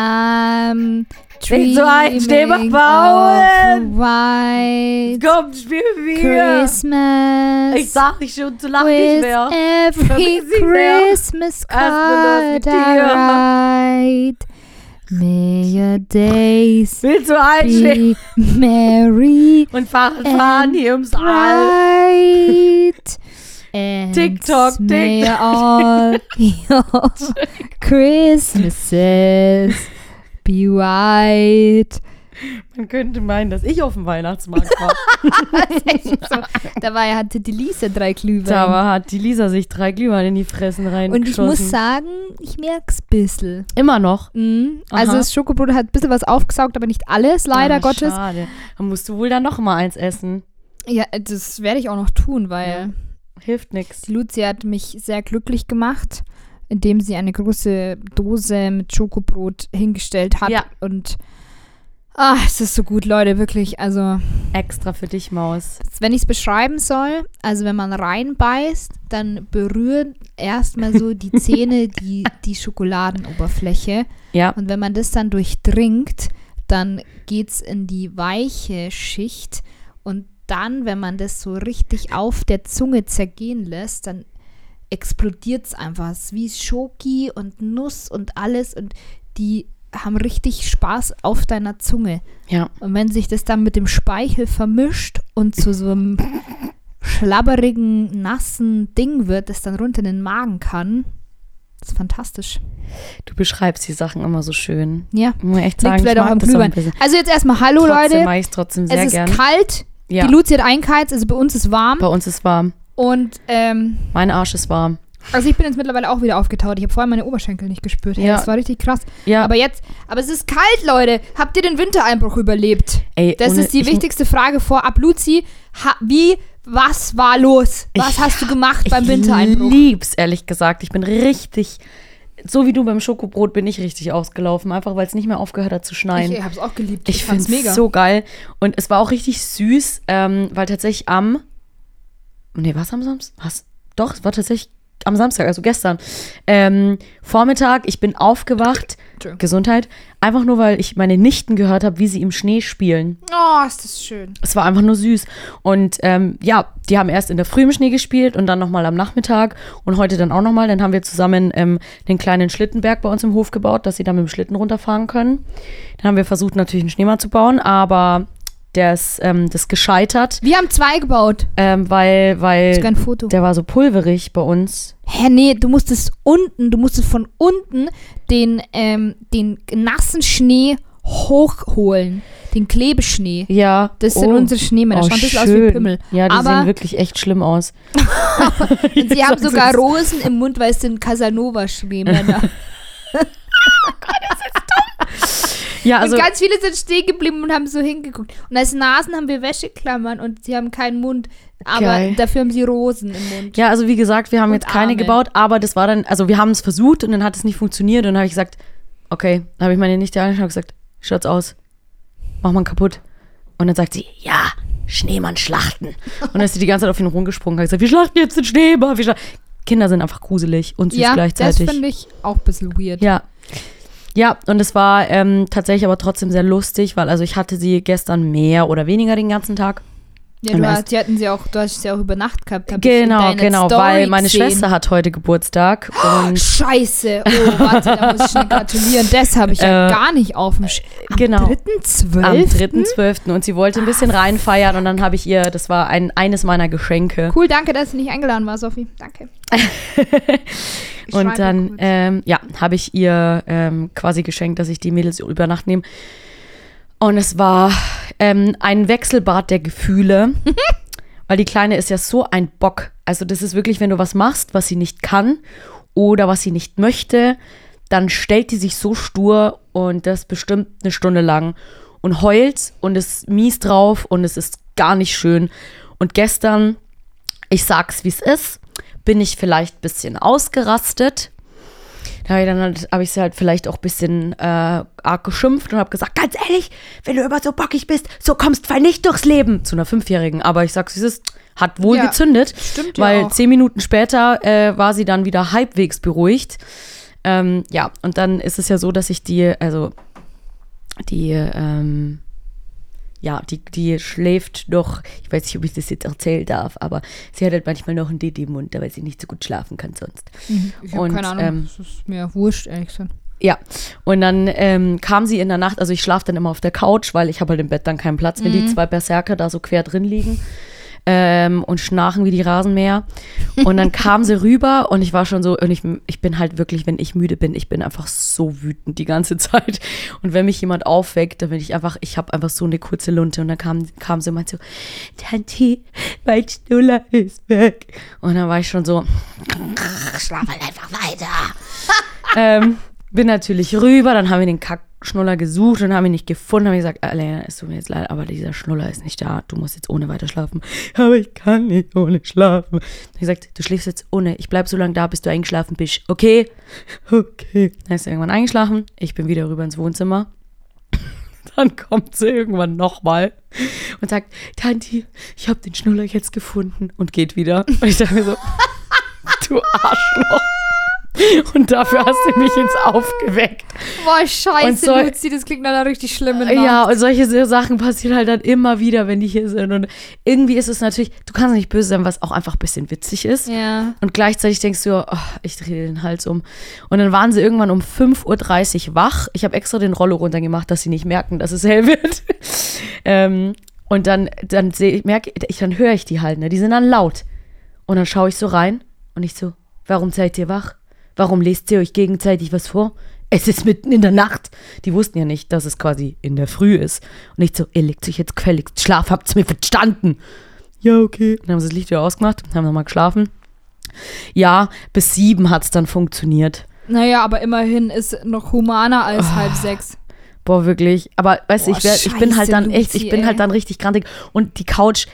I'm Nicht so ein, dreaming bauen. white Komm, spiel wieder. Christmas. Ich sag nicht schon, zu lachen nicht mehr. every. Christmas mit card I write. May your days Willst du be merry und fahren, fahren hier ums All? And TikTok, may TikTok. all your Christmases be white. Man könnte meinen, dass ich auf dem Weihnachtsmarkt war. so, dabei hatte die Lisa drei Glühwein. da war, hat die Lisa sich drei Glühwein in die Fressen rein. Und ich muss sagen, ich merk's ein bisschen. Immer noch. Mhm. Also das Schokobrot hat ein bisschen was aufgesaugt, aber nicht alles, leider Ah, Gottes. Schade. Dann musst du wohl dann noch mal eins essen. Ja, das werde ich auch noch tun, weil Hilft die Luzi hat mich sehr glücklich gemacht, indem sie eine große Dose mit Schokobrot hingestellt hat. Ja. Und ah, es ist so gut, Leute, wirklich. Also, Extra für dich, Maus. wenn ich es beschreiben soll, also wenn man reinbeißt, dann berühren erstmal so die Zähne die, die Schokoladenoberfläche. Ja. Und wenn man das dann durchdringt, dann geht es in die weiche Schicht. Und dann, wenn man das so richtig auf der Zunge zergehen lässt, dann explodiert es einfach. Es ist wie Schoki und Nuss und alles. Und die haben richtig Spaß auf deiner Zunge. Ja. Und wenn sich das dann mit dem Speichel vermischt und zu so einem schlabberigen, nassen Ding wird, das dann runter in den Magen kann, das ist fantastisch. Du beschreibst die Sachen immer so schön. Ja. Ich muss echt Liegt sagen, ich vielleicht auch mag am das auch ein bisschen. Also jetzt erstmal Hallo Trotzdem Leute. mag ich es trotzdem sehr Es ist gern. kalt. Ja. Die Luzi hat einkalt, also bei uns ist warm. Bei uns ist warm. Und ähm, Mein Arsch ist warm. also ich bin jetzt mittlerweile auch wieder aufgetaut. Ich habe vorher meine Oberschenkel nicht gespürt. Hey, Ja. Das war richtig krass. Ja, Aber jetzt, aber es ist kalt, Leute. Habt ihr den Wintereinbruch überlebt? ey, Das ohne- ist die ich, wichtigste Frage vorab. Luzi, ha, wie, was war los? Was Ich- hast du gemacht Ich beim Wintereinbruch? lieb's, ehrlich gesagt. Ich bin richtig, so wie du beim Schokobrot, bin ich richtig ausgelaufen. Einfach, weil es nicht mehr aufgehört hat zu schneien. Ich habe es auch geliebt. Ich finde fand's es so geil. Und es war auch richtig süß, ähm, weil tatsächlich am. Nee, was am Samstag? Was? Doch, es war tatsächlich am Samstag, also gestern. Ähm, Vormittag, ich bin aufgewacht. Entschuldigung. Gesundheit. Einfach nur, weil ich meine Nichten gehört habe, wie sie im Schnee spielen. Oh, ist das schön. Es war einfach nur süß. Und ähm, ja, die haben erst in der Früh im Schnee gespielt und dann nochmal am Nachmittag und heute dann auch nochmal. Dann haben wir zusammen ähm, den kleinen Schlittenberg bei uns im Hof gebaut, dass sie dann mit dem Schlitten runterfahren können. Dann haben wir versucht, natürlich einen Schneemann zu bauen, aber der ist, ähm, das ist gescheitert, Wir haben zwei gebaut. ähm, weil, weil ein Foto. der war so pulverig bei uns. Hä, nee, du musstest unten, du musstest von unten den, ähm, den nassen Schnee hochholen. Den Klebeschnee. Ja. Das sind oh. unsere Schneemänner. Oh, Schaut ein bisschen aus wie. Pimmel. Ja, die Aber- sehen wirklich echt schlimm aus. Und sie haben Das sogar ist- Rosen im Mund, weil es sind Casanova-Schneemänner. Ja, also und ganz viele sind stehen geblieben und haben so hingeguckt. Und als Nasen haben wir Wäscheklammern und sie haben keinen Mund. Aber Geil. dafür haben sie Rosen im Mund. Ja, also wie gesagt, wir haben Und jetzt keine Arme. gebaut, aber das war dann, also wir haben es versucht und dann hat es nicht funktioniert und dann habe ich gesagt, okay, dann habe ich meine Nichte angeschaut und gesagt, schaut's aus? Mach mal kaputt. Und dann sagt sie, ja, Schneemann schlachten. Und dann ist sie die ganze Zeit auf ihn rumgesprungen und hat gesagt, wir schlachten jetzt den Schneemann. Kinder sind einfach gruselig und süß ja, das gleichzeitig. finde ich auch ein bisschen weird. Ja. Ja, und es war ähm, tatsächlich aber trotzdem sehr lustig, weil also ich hatte sie gestern mehr oder weniger den ganzen Tag. Ja, du, hast, die hatten sie auch, du hast sie auch über Nacht gehabt. Genau, genau, Story weil meine gesehen. Schwester hat heute Geburtstag und Scheiße. Oh, warte, da muss ich schnell gratulieren. Das habe ich ja Äh, gar nicht auf dem Sch Am genau. 3.12. am 3.12. und sie wollte ein bisschen reinfeiern und dann habe ich ihr, das war ein, eines meiner Geschenke. Cool, danke, dass du nicht eingeladen war, Sophie. Danke. Und dann, ähm, ja, habe ich ihr ähm, quasi geschenkt, dass ich die Mädels über Nacht nehme. Und es war ähm, ein Wechselbad der Gefühle, weil die Kleine ist ja so ein Bock. Also das ist wirklich, wenn du was machst, was sie nicht kann oder was sie nicht möchte, dann stellt die sich so stur und das bestimmt eine Stunde lang und heult und ist mies drauf und es ist gar nicht schön. Und gestern, ich sag's wie es ist, bin ich vielleicht ein bisschen ausgerastet. Da habe ich dann halt, habe ich sie halt vielleicht auch ein bisschen äh, arg geschimpft und habe gesagt, ganz ehrlich, wenn du immer so bockig bist, so kommst du nicht durchs Leben. Zu einer Fünfjährigen. Aber ich sag's, es hat wohl Ja, gezündet. stimmt ja Weil auch. zehn Minuten später äh, war sie dann wieder halbwegs beruhigt. Ähm, ja, und dann ist es ja so, dass ich die, also die, ähm, ja, die, die schläft doch, ich weiß nicht, ob ich das jetzt erzählen darf, aber sie hat halt manchmal noch ein Didi im Mund, weil sie nicht so gut schlafen kann sonst. Ich habe Und, keine Ahnung. ähm, das ist mir wurscht, ehrlich gesagt. Ja, und dann ähm, kam sie in der Nacht, also ich schlafe dann immer auf der Couch, weil ich habe halt im Bett dann keinen Platz, wenn die zwei Berserker da so quer drin liegen ähm, und schnarchen wie die Rasenmäher. Und dann kam sie rüber und ich war schon so, und ich, ich bin halt wirklich, wenn ich müde bin, ich bin einfach so wütend die ganze Zeit. Und wenn mich jemand aufweckt, dann bin ich einfach, ich habe einfach so eine kurze Lunte. Und dann kam, kam sie und meinte so, Tanti, mein Schnuller ist weg. Und dann war ich schon so, schlaf halt einfach weiter. ähm, bin natürlich rüber, dann haben wir den Kackschnuller gesucht und haben ihn nicht gefunden. Haben gesagt, Alena, es tut mir jetzt leid, aber dieser Schnuller ist nicht da. Du musst jetzt ohne weiter schlafen. Aber ich kann nicht ohne schlafen. Hab ich gesagt, du schläfst jetzt ohne. Ich bleib so lange da, bis du eingeschlafen bist. Okay? Okay. Dann ist er irgendwann eingeschlafen. Ich bin wieder rüber ins Wohnzimmer. Dann kommt sie irgendwann nochmal und sagt, Tanti, ich habe den Schnuller jetzt gefunden und geht wieder. Und ich dachte mir so, du Arschloch. Und dafür hast du mich jetzt aufgeweckt. Boah, scheiße, so- Luzi, das klingt nach einer richtig schlimmen Nacht. Ja, und solche so Sachen passieren halt dann immer wieder, wenn die hier sind. Und irgendwie ist es natürlich, du kannst nicht böse sein, was auch einfach ein bisschen witzig ist. Ja. Und gleichzeitig denkst du, oh, ich drehe den Hals um. Und dann waren sie irgendwann um 5.30 Uhr wach. Ich habe extra den Rollo runtergemacht, dass sie nicht merken, dass es hell wird. ähm, und dann, dann sehe ich, merke ich, dann höre ich die halt, ne? Die sind dann laut. Und dann schaue ich so rein und ich so, warum seid ihr wach? Warum lest ihr euch gegenseitig was vor? Es ist mitten in der Nacht. Die wussten ja nicht, dass es quasi in der Früh ist. Und ich so, ihr legt euch jetzt gefälligst Schlaf, habt's mir verstanden. Ja, okay. Dann haben sie das Licht wieder ausgemacht, haben nochmal geschlafen. Ja, bis sieben hat's dann funktioniert. Naja, aber immerhin ist noch humaner als Ah. halb sechs. Boah, wirklich. Aber weißt du, ich, ich bin halt dann echt, ich bin ey. halt dann richtig grantig. Und die Couch,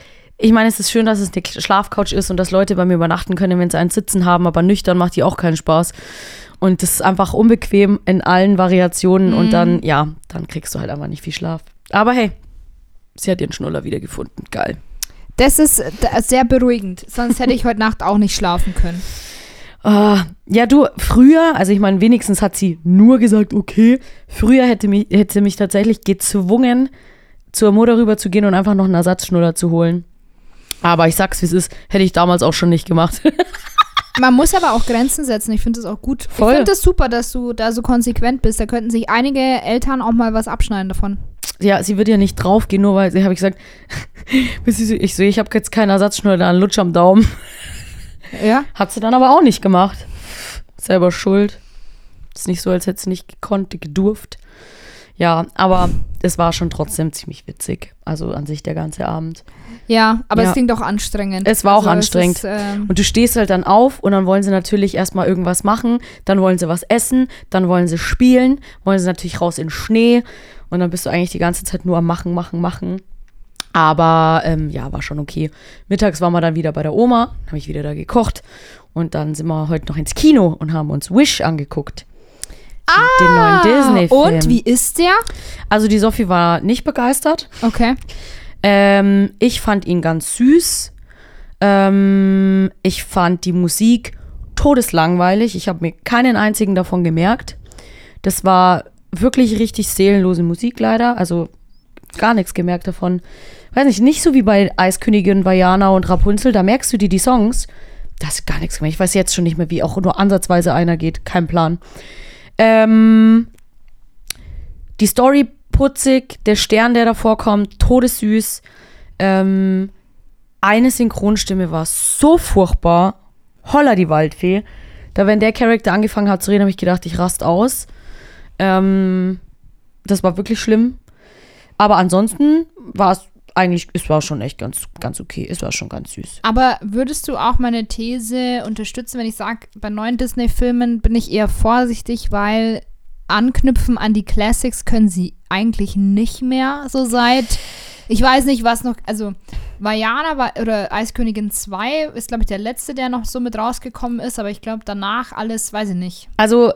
ich meine, es ist schön, dass es eine Schlafcouch ist und dass Leute bei mir übernachten können, wenn sie einen Sitzen haben, aber nüchtern macht die auch keinen Spaß. Und das ist einfach unbequem in allen Variationen und dann, ja, dann kriegst du halt einfach nicht viel Schlaf. Aber hey, sie hat ihren Schnuller wiedergefunden. Geil. Das ist sehr beruhigend. Sonst hätte ich heute Nacht auch nicht schlafen können. Ah, ja, du, früher, also ich meine, wenigstens hat sie nur gesagt, okay. Früher hätte, mich, hätte sie mich tatsächlich gezwungen, zur Mutter rüber zu gehen und einfach noch einen Ersatzschnuller zu holen. Aber ich sag's, wie es ist, hätte ich damals auch schon nicht gemacht. Man muss aber auch Grenzen setzen. Ich finde das auch gut. Voll. Ich finde das super, dass du da so konsequent bist. Da könnten sich einige Eltern auch mal was abschneiden davon. ja, sie wird ja nicht draufgehen, nur weil sie, habe ich gesagt, ich so, ich habe jetzt keinen Ersatzschnuller, da einen Lutsch am Daumen. Ja? Hat sie dann aber auch nicht gemacht. Selber schuld. Ist nicht so, als hätte sie nicht gekonnt, gedurft. Ja, aber es war schon trotzdem ziemlich witzig. Also an sich der ganze Abend. Ja, aber Ja. es klingt auch anstrengend. Es war auch Also anstrengend. Ist, ähm, Und du stehst halt dann auf und dann wollen sie natürlich erstmal irgendwas machen, dann wollen sie was essen, dann wollen sie spielen, wollen sie natürlich raus in den Schnee und dann bist du eigentlich die ganze Zeit nur am Machen, Machen, Machen. Aber ähm, ja, war schon okay. Mittags waren wir dann wieder bei der Oma, habe ich wieder da gekocht und dann sind wir heute noch ins Kino und haben uns Wish angeguckt. Den neuen Disney-Film. Ah, und wie ist der? Also die Sophie war nicht begeistert. Okay. Ähm, ich fand ihn ganz süß. Ähm, ich fand die Musik todeslangweilig. Ich habe mir keinen einzigen davon gemerkt. Das war wirklich richtig seelenlose Musik leider. Also gar nichts gemerkt davon. Weiß nicht, nicht so wie bei Eiskönigin, Vajana und Rapunzel. Da merkst du dir die Songs. Das ist gar nichts gemerkt. Ich weiß jetzt schon nicht mehr, wie auch nur ansatzweise einer geht. Kein Plan. Ähm, die Story putzig, der Stern, der davor kommt, todessüß. Ähm, eine Synchronstimme war so furchtbar. Holla die Waldfee. Da, wenn der Charakter angefangen hat zu reden, habe ich gedacht, ich rast aus. Ähm, das war wirklich schlimm. Aber ansonsten war es eigentlich, es war schon echt ganz, ganz okay. Es war schon ganz süß. Aber würdest du auch meine These unterstützen, wenn ich sage, bei neuen Disney-Filmen bin ich eher vorsichtig, weil anknüpfen an die Classics können sie eigentlich nicht mehr so seit. Ich weiß nicht, was noch. Also, Vajana war, oder Eiskönigin 2 ist, glaube ich, der letzte, der noch so mit rausgekommen ist, aber ich glaube, danach alles, weiß ich nicht. Also,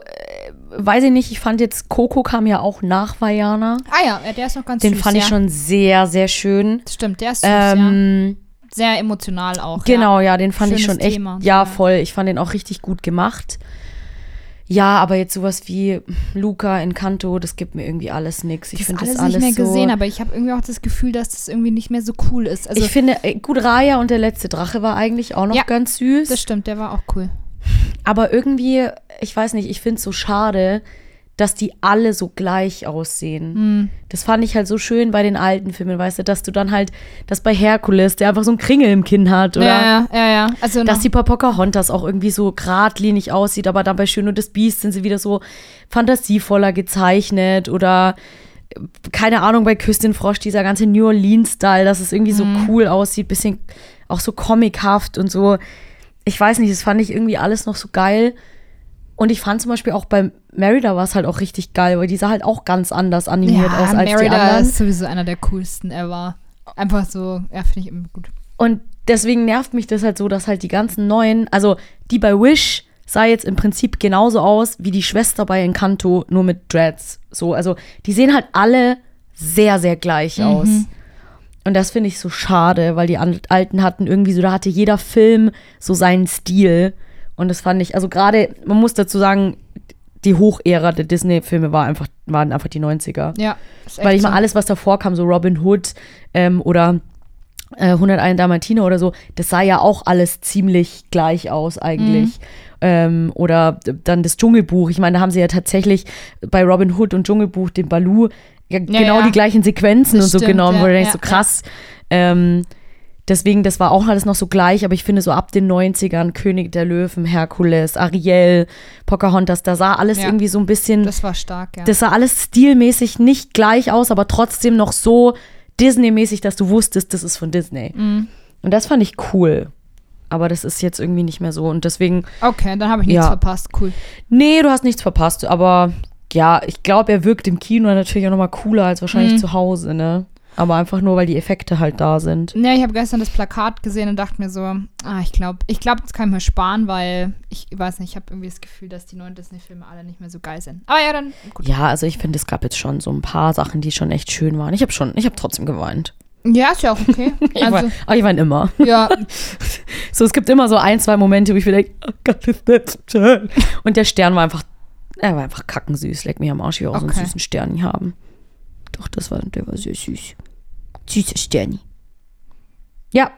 weiß ich nicht, ich fand jetzt, Coco kam ja auch nach Vajana. Ah ja, ja, der ist noch ganz Den süß. fand ja. ich schon sehr, sehr schön. Stimmt, der ist süß, ja. Ähm, Sehr emotional auch. Genau, Ja. ja, den fand ich schon echt. Thema ja, ja. voll. Ich fand den auch richtig gut gemacht. Ja, aber jetzt sowas wie Luca in Kanto, das gibt mir irgendwie alles nichts. Ich finde habe das alles alles nicht mehr so. gesehen, aber ich habe irgendwie auch das Gefühl, dass das irgendwie nicht mehr so cool ist. Also ich finde, äh, gut, Raya und der letzte Drache war eigentlich auch noch Ja, ganz süß. das stimmt, der war auch cool. Aber irgendwie, ich weiß nicht, ich finde es so schade, dass die alle so gleich aussehen. Hm. Das fand ich halt so schön bei den alten Filmen, weißt du, dass du dann halt, dass bei Herkules, der einfach so einen Kringel im Kinn hat, oder? Ja, ja, ja, ja. Also Dass die bei Pocahontas auch irgendwie so geradlinig aussieht, aber dann bei Schön und das Biest sind sie wieder so fantasievoller gezeichnet oder keine Ahnung, bei Küstin Frosch, dieser ganze New Orleans-Style, dass es irgendwie so cool aussieht, bisschen auch so comichaft und so. Ich weiß nicht, das fand ich irgendwie alles noch so geil. Und ich fand zum Beispiel auch bei Merida war es halt auch richtig geil, weil die sah halt auch ganz anders animiert aus als die Merida anderen. ist sowieso einer der coolsten ever. Einfach so, ja, finde ich immer gut. Und deswegen nervt mich das halt so, dass halt die ganzen neuen, also die bei Wish sah jetzt im Prinzip genauso aus wie die Schwester bei Encanto, nur mit Dreads. So, also die sehen halt alle sehr, sehr gleich aus. Und das finde ich so schade, weil die alten hatten irgendwie so, da hatte jeder Film so seinen Stil. Und das fand ich, also gerade, man muss dazu sagen, die Hochära der Disney-Filme war einfach, waren einfach die 90er. Ja. Weil ich mal so. alles, was davor kam, so Robin Hood ähm, oder äh, 101 Dalmatiner oder so, das sah ja auch alles ziemlich gleich aus eigentlich. Mhm. Ähm, oder dann das Dschungelbuch. Ich meine, da haben sie ja tatsächlich bei Robin Hood und Dschungelbuch den Balu ja, genau ja. die gleichen Sequenzen Das und so stimmt, genommen, wo du denkst, so krass. Ähm, deswegen, das war auch alles noch so gleich, aber ich finde so ab den 90ern, König der Löwen, Herkules, Ariel, Pocahontas, da sah alles irgendwie so ein bisschen Das war stark, ja. das sah alles stilmäßig nicht gleich aus, aber trotzdem noch so Disney-mäßig, dass du wusstest, das ist von Disney. Mhm. Und das fand ich cool. Aber das ist jetzt irgendwie nicht mehr so. Und deswegen, okay, dann habe ich nichts Ja. verpasst. Cool. nee, du hast nichts verpasst. Aber ja, ich glaube, er wirkt im Kino natürlich auch nochmal cooler als wahrscheinlich Mhm. zu Hause, ne? Aber einfach nur, weil die Effekte halt da sind. Ja, ich habe gestern das Plakat gesehen und dachte mir so, ah, ich glaube, ich glaube, das kann ich mir sparen, weil ich weiß nicht, ich habe irgendwie das Gefühl, dass die neuen Disney-Filme alle nicht mehr so geil sind. Aber ja, dann gut. Ja, also ich finde, es gab jetzt schon so ein paar Sachen, die schon echt schön waren. Ich habe schon, ich habe trotzdem geweint. Ja, ist ja auch okay. Ich, Also, wein, aber ich weine immer. ja, So, es gibt immer so ein, zwei Momente, wo ich mir denke, oh Gott, ist das schön. Und der Stern war einfach, er war einfach kackensüß. Leck mich am Arsch, ich will auch so einen Okay. süßen Stern hier haben. Doch, das war, der war sehr süß. Süßer Sterni. Ja.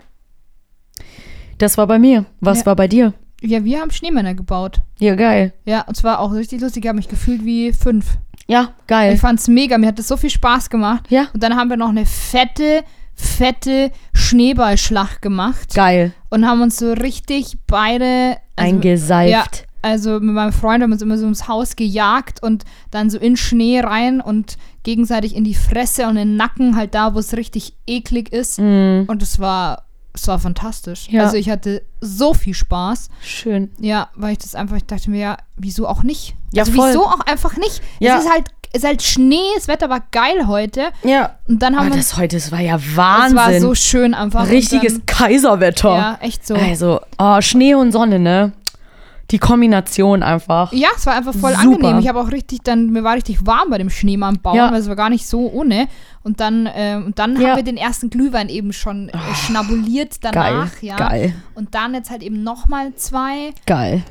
Das war bei mir. Was Ja. war bei dir? ja, wir haben Schneemänner gebaut. Ja, geil. Ja, und zwar auch richtig lustig. Ich habe mich gefühlt wie fünf. Ja, geil. Ich fand's mega. Mir hat das so viel Spaß gemacht. Ja. Und dann haben wir noch eine fette, fette Schneeballschlacht gemacht Geil. und haben uns so richtig beide also, Eingeseift. Also mit meinem Freund haben wir uns immer so ums Haus gejagt und dann so in Schnee rein und gegenseitig in die Fresse und in den Nacken, halt da, wo es richtig eklig ist. Mm, Und es war, es war fantastisch. Ja. Also ich hatte so viel Spaß. schön. Ja, weil ich das einfach, ich dachte mir, ja, wieso auch nicht? Ja, also voll. wieso auch einfach nicht? Ja. Es ist halt, es ist halt Schnee, das Wetter war geil heute. Ja. Und dann haben Aber wir das heute, das war ja es Wahnsinn. war so schön einfach. Richtiges Dann, Kaiserwetter. ja, echt so. Also, oh, Schnee und Sonne, ne? Die Kombination einfach. Ja, es war einfach voll Super. angenehm. Ich habe auch richtig dann, mir war richtig warm bei dem Schneemann bauen, Ja. weil es war gar nicht so ohne. Und dann, ähm, und dann Ja. haben wir den ersten Glühwein eben schon äh, schnabuliert danach, Geil, ja. geil, Und dann jetzt halt eben nochmal zwei. geil,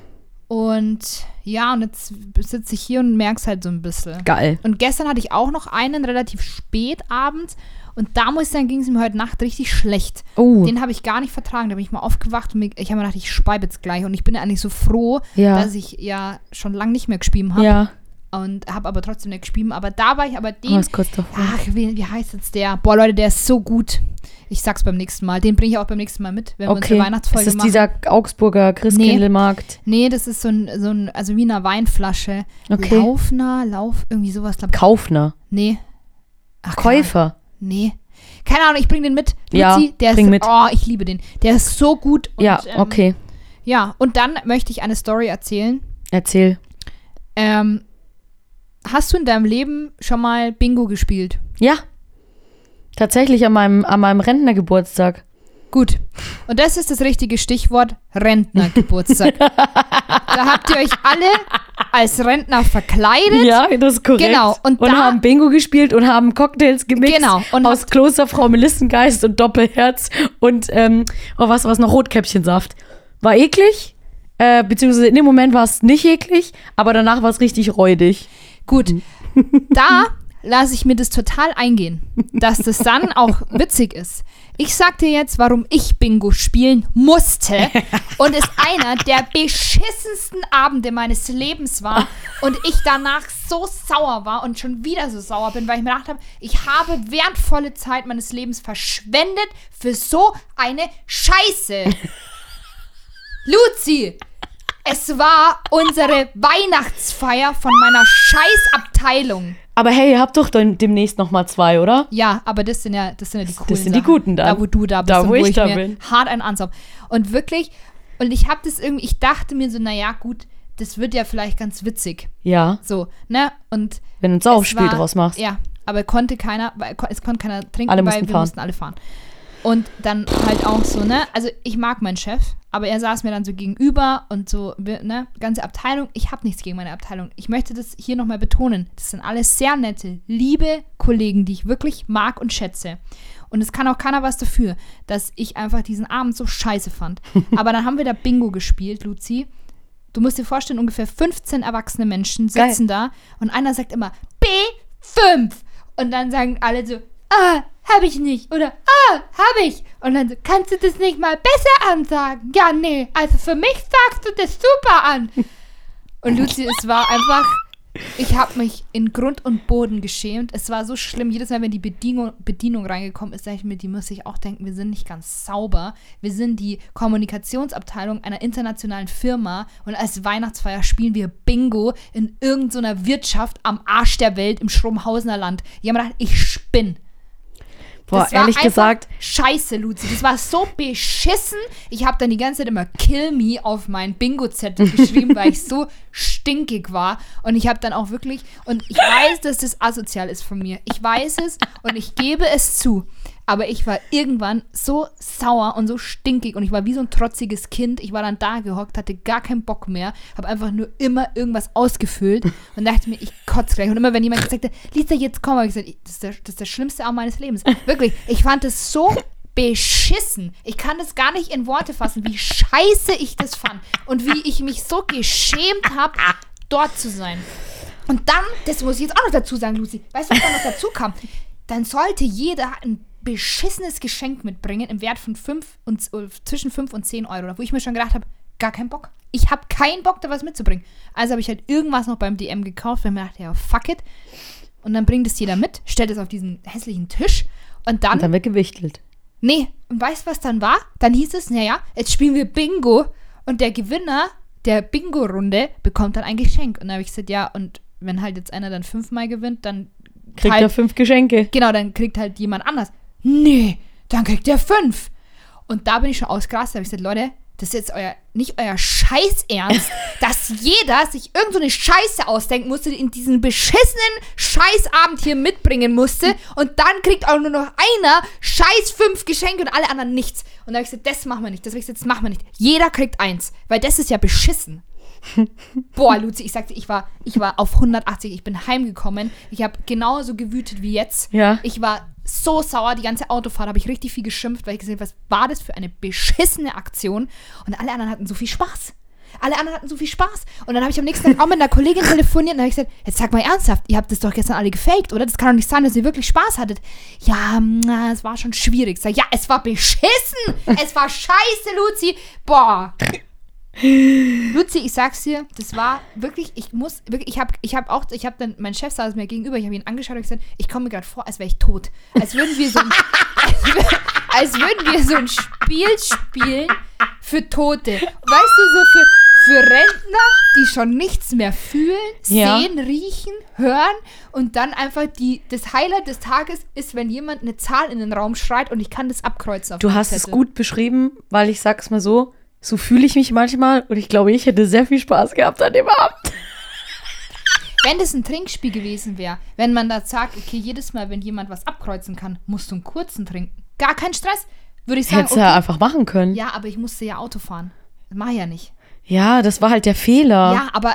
Und ja, und jetzt sitze ich hier und merke es halt so ein bisschen. geil. Und gestern hatte ich auch noch einen relativ spät abends. Und da muss ich sagen, ging es mir heute Nacht richtig schlecht. Oh, Den habe ich gar nicht vertragen. Da bin ich mal aufgewacht und mir, ich habe mir gedacht, ich speibe jetzt gleich. Und ich bin eigentlich so froh, Ja. dass ich ja schon lange nicht mehr gespielt habe. ja, Und habe aber trotzdem nicht gespielt. Aber da war ich aber oh, den. ist kurz davor. Ach, wie, wie heißt jetzt der? Boah, Leute, der ist so gut. Ich sag's beim nächsten Mal. Den bringe ich auch beim nächsten Mal mit, wenn wir Okay, unsere ist Weihnachtsfolge das machen. dieser Augsburger Christkindlmarkt? nee, das ist so ein, so ein, also wie eine Weinflasche. Okay. Laufner, Lauf, irgendwie sowas. Glaub, Kaufner, nee. Ach. Käufer. Nee. Keine Ahnung, ich bring den mit. Ja, der bring ist, mit. Oh, ich liebe den. Der ist so gut. Und, ja, ähm, okay, Ja, und dann möchte ich eine Story erzählen. erzähl. Ähm, hast du in deinem Leben schon mal Bingo gespielt? Ja, tatsächlich an meinem, an meinem Rentnergeburtstag. Gut. Und das ist das richtige Stichwort Rentnergeburtstag. da habt ihr euch alle als Rentner verkleidet. Ja, das ist korrekt. Genau, und und da- haben Bingo gespielt und haben Cocktails gemixt. Genau, und aus Klosterfrau Melissengeist und Doppelherz und, ähm, oh, was was noch, Rotkäppchensaft. War eklig, Äh, beziehungsweise in dem Moment war es nicht eklig, aber danach war es richtig räudig. Gut, da lasse ich mir das total eingehen, dass das dann auch witzig ist. Ich sag dir jetzt, warum ich Bingo spielen musste und es einer der beschissensten Abende meines Lebens war und ich danach so sauer war und schon wieder so sauer bin, weil ich mir gedacht habe, ich habe wertvolle Zeit meines Lebens verschwendet für so eine Scheiße. Luzi, es war unsere Weihnachtsfeier von meiner Scheißabteilung. Aber hey, ihr habt doch dann demnächst noch mal zwei, oder? Ja, aber das sind ja, das sind ja die coolen Das sind die Sachen. guten dann. Da, wo du da bist Da, und wo wo ich ich, da mir bin. hart einen ansaum. Und wirklich, und ich habe das irgendwie, ich dachte mir so, naja, gut, das wird ja vielleicht ganz witzig. Ja, So, ne? Und wenn du ein war- draus machst. Ja, aber konnte keiner, weil es konnte keiner trinken, Alle weil mussten wir fahren. mussten alle fahren. Und dann halt auch so, ne? Also ich mag meinen Chef, aber er saß mir dann so gegenüber und so, ne? Ganze Abteilung. Ich habe nichts gegen meine Abteilung. Ich möchte das hier nochmal betonen. Das sind alles sehr nette, liebe Kollegen, die ich wirklich mag und schätze. Und es kann auch keiner was dafür, dass ich einfach diesen Abend so scheiße fand. Aber dann haben wir da Bingo gespielt, Luzi. Du musst dir vorstellen, ungefähr 15 erwachsene Menschen Geil. sitzen da und einer sagt immer B5 und dann sagen alle so, ah, hab ich nicht oder ah, hab ich und dann so, kannst du das nicht mal besser ansagen? Ja, nee, also für mich sagst du das super an. Und Luzi, es war einfach, ich habe mich in Grund und Boden geschämt. Es war so schlimm. Jedes Mal, wenn die Bedienung, Bedienung reingekommen ist, sage ich mir, die muss ich auch denken, wir sind nicht ganz sauber. Wir sind die Kommunikationsabteilung einer internationalen Firma und als Weihnachtsfeier spielen wir Bingo in irgendeiner Wirtschaft am Arsch der Welt im Schrumhausener Land. Die haben gedacht, ich spinn. Boah, Das ehrlich gesagt, Scheiße, Luzi. Das war so beschissen. Ich habe dann die ganze Zeit immer Kill Me auf meinen Bingo-Zettel geschrieben, weil ich so stinkig war. Und ich habe dann auch wirklich, und ich weiß, dass das asozial ist von mir. Ich weiß es und ich gebe es zu. Aber ich war irgendwann so sauer und so stinkig und ich war wie so ein trotziges Kind. Ich war dann da gehockt, hatte gar keinen Bock mehr, habe einfach nur immer irgendwas ausgefüllt und dachte mir, ich kotze gleich. Und immer wenn jemand gesagt hat, Lisa, jetzt komm, habe ich gesagt, das ist, der, das ist der schlimmste Abend meines Lebens. Wirklich, ich fand es so beschissen. Ich kann das gar nicht in Worte fassen, wie scheiße ich das fand und wie ich mich so geschämt habe, dort zu sein. Und dann, das muss ich jetzt auch noch dazu sagen, Lucy, weißt du, was da noch dazu kam? Dann sollte jeder ein beschissenes Geschenk mitbringen im Wert von 5 und, äh, zwischen 5 und 10 Euro, wo ich mir schon gedacht habe, gar keinen Bock. Ich habe keinen Bock, da was mitzubringen. Also habe ich halt irgendwas noch beim DM gekauft, weil mir dachte, ja, fuck it. Und dann bringt es jeder mit, stellt es auf diesen hässlichen Tisch und dann und dann wird gewichtelt. Nee, und weißt du, was dann war? Dann hieß es, naja, jetzt spielen wir Bingo und der Gewinner der Bingo-Runde bekommt dann ein Geschenk. Und dann habe ich gesagt, ja, und wenn halt jetzt einer dann fünfmal gewinnt, dann Kriegt halt, er fünf Geschenke. Genau, dann kriegt halt jemand anders. Nee, dann kriegt er fünf. Und da bin ich schon ausgerastet, da habe ich gesagt, Leute, das ist jetzt euer, nicht euer Scheißernst, dass jeder sich irgend so eine Scheiße ausdenken musste, in diesen beschissenen Scheißabend hier mitbringen musste und dann kriegt auch nur noch einer Scheiß fünf Geschenke und alle anderen nichts. Und da habe ich gesagt, das machen wir nicht, das habe ich gesagt, das machen wir nicht. Jeder kriegt eins, weil das ist ja beschissen. Boah, Luzi, ich sagte, ich war, ich war auf 180, ich bin heimgekommen. Ich habe genauso gewütet wie jetzt. Ja. Ich war so sauer, die ganze Autofahrt habe ich richtig viel geschimpft, weil ich gesehen habe, was war das für eine beschissene Aktion? Und alle anderen hatten so viel Spaß. Alle anderen hatten so viel Spaß. Und dann habe ich am nächsten Tag auch mit einer Kollegin telefoniert und habe gesagt, jetzt sag mal ernsthaft, ihr habt das doch gestern alle gefaked, oder? Das kann doch nicht sein, dass ihr wirklich Spaß hattet. Ja, na, es war schon schwierig. Sag, ja, es war beschissen. Es war scheiße, Luzi. Boah. Luzi, ich sag's dir, das war wirklich, ich muss, wirklich, ich habe ich hab auch, ich habe dann, mein Chef saß mir gegenüber, ich habe ihn angeschaut und gesagt, ich komme mir gerade vor, als wäre ich tot. Als würden wir so ein, als, als würden wir so ein Spiel spielen für Tote. Weißt du, so für, für Rentner, die schon nichts mehr fühlen, Ja. sehen, riechen, hören und dann einfach die, das Highlight des Tages ist, wenn jemand eine Zahl in den Raum schreit und ich kann das abkreuzen Du hast es Zettel. gut beschrieben, weil ich sag's mal so, so fühle ich mich manchmal und ich glaube, ich hätte sehr viel Spaß gehabt an dem Abend. Wenn das ein Trinkspiel gewesen wäre, wenn man da sagt, okay, jedes Mal, wenn jemand was abkreuzen kann, musst du einen kurzen trinken. Gar kein Stress. Würde ich sagen, Hättest du okay. ja einfach machen können. Ja. ja, aber ich musste ja Auto fahren. Das mach ich ja nicht. das war halt der Fehler. Ja, aber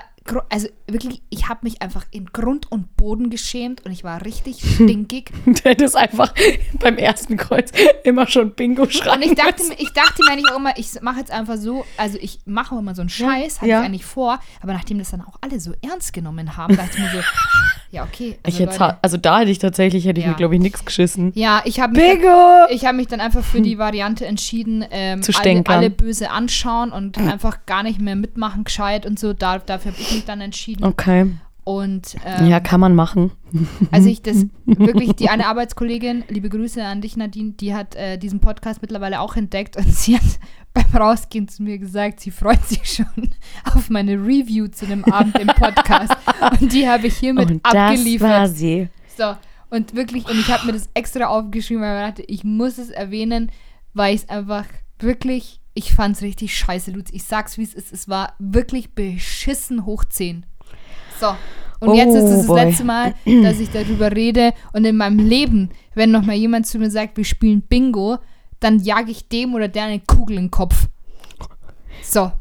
also wirklich, ich habe mich einfach in Grund und Boden geschämt und ich war richtig stinkig. Du hättest einfach beim ersten Kreuz immer schon Bingo schreiben Und ich dachte, müssen. ich dachte mir eigentlich auch immer, ich mache jetzt einfach so, also ich mache immer so einen Scheiß, hatte Ja. ich eigentlich vor, aber nachdem das dann auch alle so ernst genommen haben, dachte ich mir so, ja, okay. Ich Also, jetzt, Leute, also da hätte ich tatsächlich, hätte ich Ja. mir, glaube ich, nichts geschissen. ja, ich habe mich, dann- Bingo! ich hab mich dann einfach für die Variante entschieden, ähm, Zu alle, alle böse anschauen und einfach gar nicht mehr mitmachen, gescheit und so. Da, dafür habe ich mich dann entschieden. Okay. Und ähm, Ja, kann man machen. Also ich das wirklich, die eine Arbeitskollegin, liebe Grüße an dich, Nadine, die hat äh, diesen Podcast mittlerweile auch entdeckt und sie hat beim Rausgehen zu mir gesagt, sie freut sich schon auf meine Review zu dem Abend im Podcast. und die habe ich hiermit Und das war abgeliefert. sie. So, und wirklich, und ich habe mir das extra aufgeschrieben, weil ich dachte, ich muss es erwähnen, weil ich es einfach wirklich, ich fand es richtig scheiße, Lutz. Ich sag's, wie es ist. Es war wirklich beschissen hoch 10. So. Und jetzt ist es Oh, das boy. letzte Mal, dass ich darüber rede. Und in meinem Leben, wenn noch mal jemand zu mir sagt, wir spielen Bingo, dann jage ich dem oder der eine Kugel in den Kopf. So.